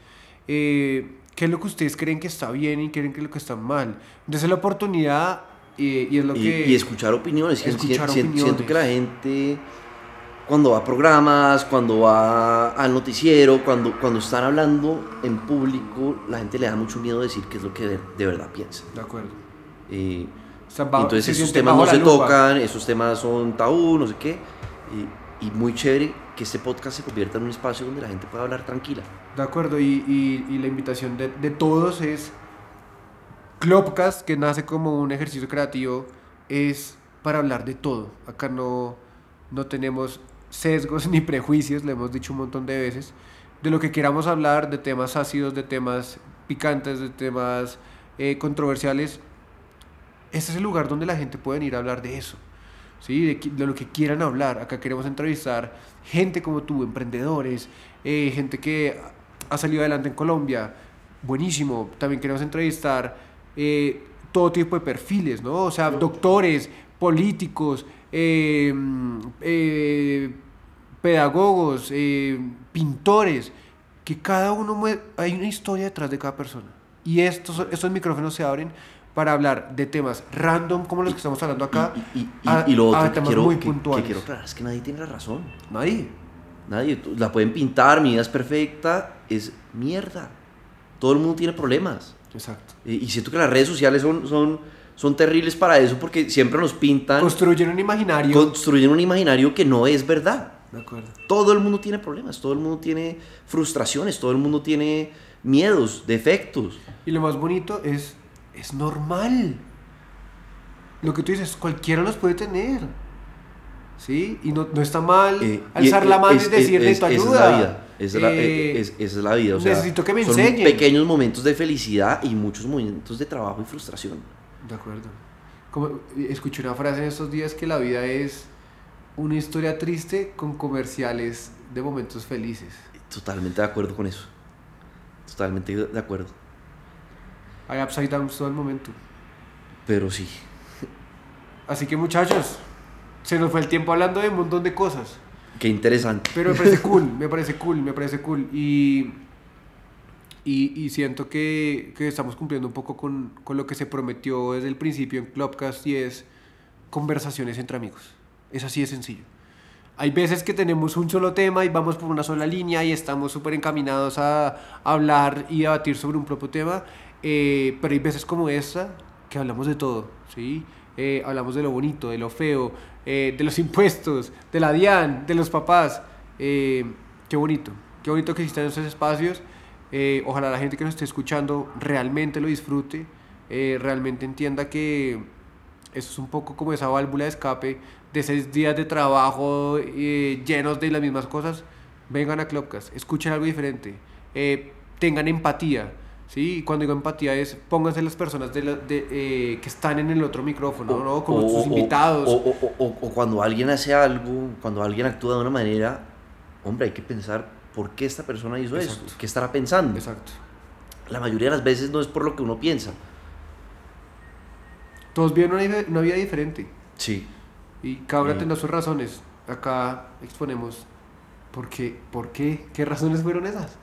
eh, ¿Qué es lo que ustedes creen que está bien y creen que es lo que está mal? Entonces la oportunidad y, y es lo Y, que... y escuchar opiniones. Escuchar sien- opiniones. Siento que la gente, cuando va a programas, cuando va al noticiero, cuando, cuando están hablando en público, la gente le da mucho miedo decir qué es lo que de, de verdad piensa. De acuerdo. Eh, bajo- entonces esos temas no se lupa. tocan, esos temas son tabú, no sé qué. Y muy chévere que este podcast se convierta en un espacio donde la gente pueda hablar tranquila. De acuerdo, y, y- y la invitación de, de todos es Clubcast, que nace como un ejercicio creativo, es para hablar de todo. Acá no, no tenemos sesgos ni prejuicios, le hemos dicho un montón de veces, de lo que queramos hablar, de temas ácidos, de temas picantes, de temas eh, controversiales. Este es el lugar donde la gente puede venir a hablar de eso. ¿Sí? De, de lo que quieran hablar. Acá queremos entrevistar gente como tú, emprendedores, eh, gente que ha salido adelante en Colombia. Buenísimo. También queremos entrevistar eh, todo tipo de perfiles, ¿no? O sea, doctores, políticos, mm, eh, pedagogos, eh, pintores, que cada uno hay una historia detrás de cada persona. Y estos, estos micrófonos se abren para hablar de temas random como los que estamos hablando acá, Y, y- y- a- y lo otro que quiero, muy que- que puntuales. quiero aclarar es que nadie tiene la razón. Nadie. Nadie. La pueden pintar, mi vida es perfecta, es mierda. Todo el mundo tiene problemas. Exacto. Y, y siento que las redes sociales son, son, son terribles para eso porque siempre nos pintan, Construyen un imaginario. construyen un imaginario que no es verdad. de acuerdo. Todo el mundo tiene problemas, todo el mundo tiene frustraciones, todo el mundo tiene miedos, defectos. Y lo más bonito es, es normal. Lo que tú dices, cualquiera los puede tener. ¿Sí? Y no, no está mal Eh, alzar y- la mano es- y decirle es- tu esa ayuda. Es la vida. Esa es la, Eh, eh, es- esa es la vida. o sea, necesito que me son enseñen. pequeños momentos de felicidad y muchos momentos de trabajo y frustración. De acuerdo. Como, escuché una frase en estos días que la vida es una historia triste con comerciales de momentos felices. Totalmente de acuerdo con eso. Totalmente de acuerdo. Hay upside downs todo el momento. Pero sí. Así que muchachos, se nos fue el tiempo hablando de un montón de cosas. Qué interesante. Pero me parece cool, me parece cool, me parece cool. Y, y, y siento que, que estamos cumpliendo un poco con, con lo que se prometió desde el principio en Clubcast y es conversaciones entre amigos. Es así de sencillo. Hay veces que tenemos un solo tema y vamos por una sola línea y estamos súper encaminados a hablar y debatir sobre un propio tema, eh, pero hay veces como esta que hablamos de todo, ¿sí? Eh, hablamos de lo bonito, de lo feo, eh, de los impuestos, de la DIAN, de los papás. Eh, qué bonito, qué bonito que existan esos espacios. Eh, ojalá la gente que nos esté escuchando realmente lo disfrute, eh, realmente entienda que eso es un poco como esa válvula de escape de seis días de trabajo llenos de las mismas cosas. Vengan a Clubcast, escuchen algo diferente, tengan empatía. ¿Sí? Y cuando digo empatía es pónganse las personas de la- de, eh, que están en el otro micrófono, ¿no? como sus invitados. O, o- o- o cuando alguien hace algo, cuando alguien actúa de una manera, hombre, hay que pensar por qué esta persona hizo Exacto. esto, qué estará pensando. Exacto. La mayoría de las veces no es por lo que uno piensa. Todos viven una, una vida diferente Sí. y cada uno tendrá sus razones. Acá exponemos por qué, por qué, qué razones fueron esas.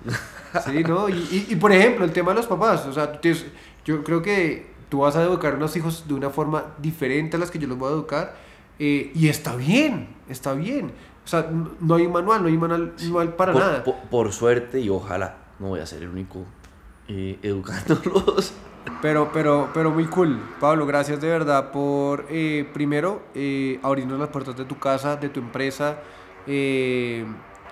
Sí, ¿no? Y, y- y, por ejemplo, el tema de los papás. O sea, tienes- yo creo que tú vas a educar a unos hijos de una forma diferente a las que yo los voy a educar. eh, y está bien, está bien. O sea, no hay manual, no hay manual, manual para por, nada. por- por suerte y ojalá no voy a ser el único eh, educándolos. Pero, pero, pero muy cool. Pablo, gracias de verdad por, eh, primero, eh, abrirnos las puertas de tu casa, de tu empresa. eh,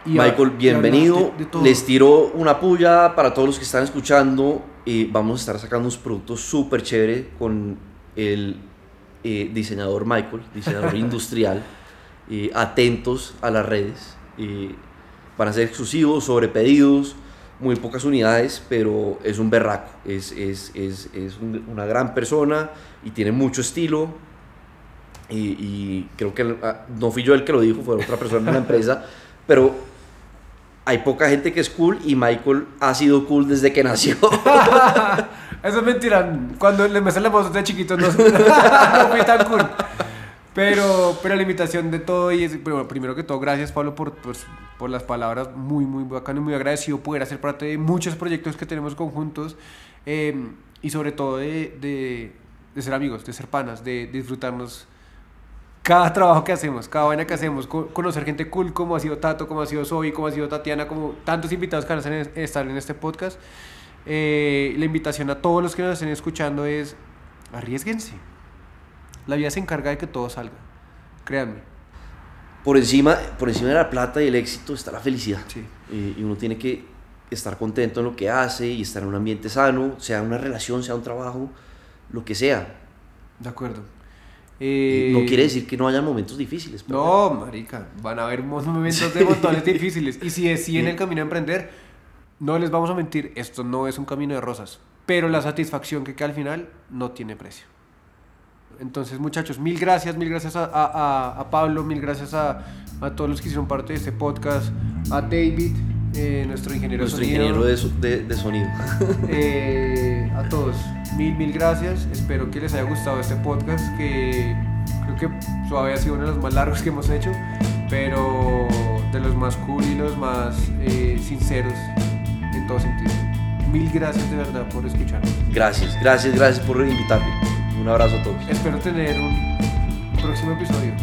y Michael, bienvenido. de- de. Les tiro una puya para todos los que están escuchando. Eh, vamos a estar sacando unos productos súper chévere con el eh, diseñador Michael, diseñador industrial. Eh, atentos a las redes. Eh, van a ser exclusivos, sobre pedidos, muy pocas unidades, pero es un berraco. Es, es, es, es un- una gran persona y tiene mucho estilo. Y, y creo que ah, no fui yo el que lo dijo, fue otra persona en la empresa, pero hay poca gente que es cool y Michael ha sido cool desde que nació. Eso es mentira. Cuando le me la voz de chiquito no, no tan cool. Pero, pero la invitación de todo y es, bueno, primero que todo, gracias Pablo por, por las palabras, muy, muy bacano y muy agradecido poder hacer parte de muchos proyectos que tenemos conjuntos eh, y sobre todo de, de ser amigos, de ser panas, de, disfrutarnos cada trabajo que hacemos, cada vaina que hacemos, co- conocer gente cool como ha sido Tato, como ha sido Zoe, como ha sido Tatiana, como tantos invitados que van a estar en este podcast. Eh, la invitación a todos los que nos estén escuchando es arriesguense. La vida se encarga de que todo salga. Créanme. por, encima, por encima de la plata y el éxito está la felicidad. Sí. Y, y uno tiene que estar contento en lo que hace y estar en un ambiente sano, sea una relación, sea un trabajo, lo que sea. De acuerdo. Eh, no quiere decir que no haya momentos difíciles. pero- No, marica, van a haber mo- momentos de montones difíciles. Y si deciden el camino a emprender, no les vamos a mentir, esto no es un camino de rosas. Pero la satisfacción que queda al final no tiene precio. Entonces, muchachos, mil gracias, mil gracias a, a- a- a Pablo, mil gracias a, a todos los que hicieron parte de este podcast, a David, eh, nuestro ingeniero Nuestro de sonido. ingeniero de, so- de- de sonido. Eh, a todos, mil, mil gracias. Espero que les haya gustado este podcast, que creo que suave ha sido uno de los más largos que hemos hecho, pero de los más cool y los más eh, sinceros en todo sentido. Mil gracias de verdad por escucharnos. Gracias, gracias, gracias por invitarme. Un abrazo a todos. Espero tener un próximo episodio.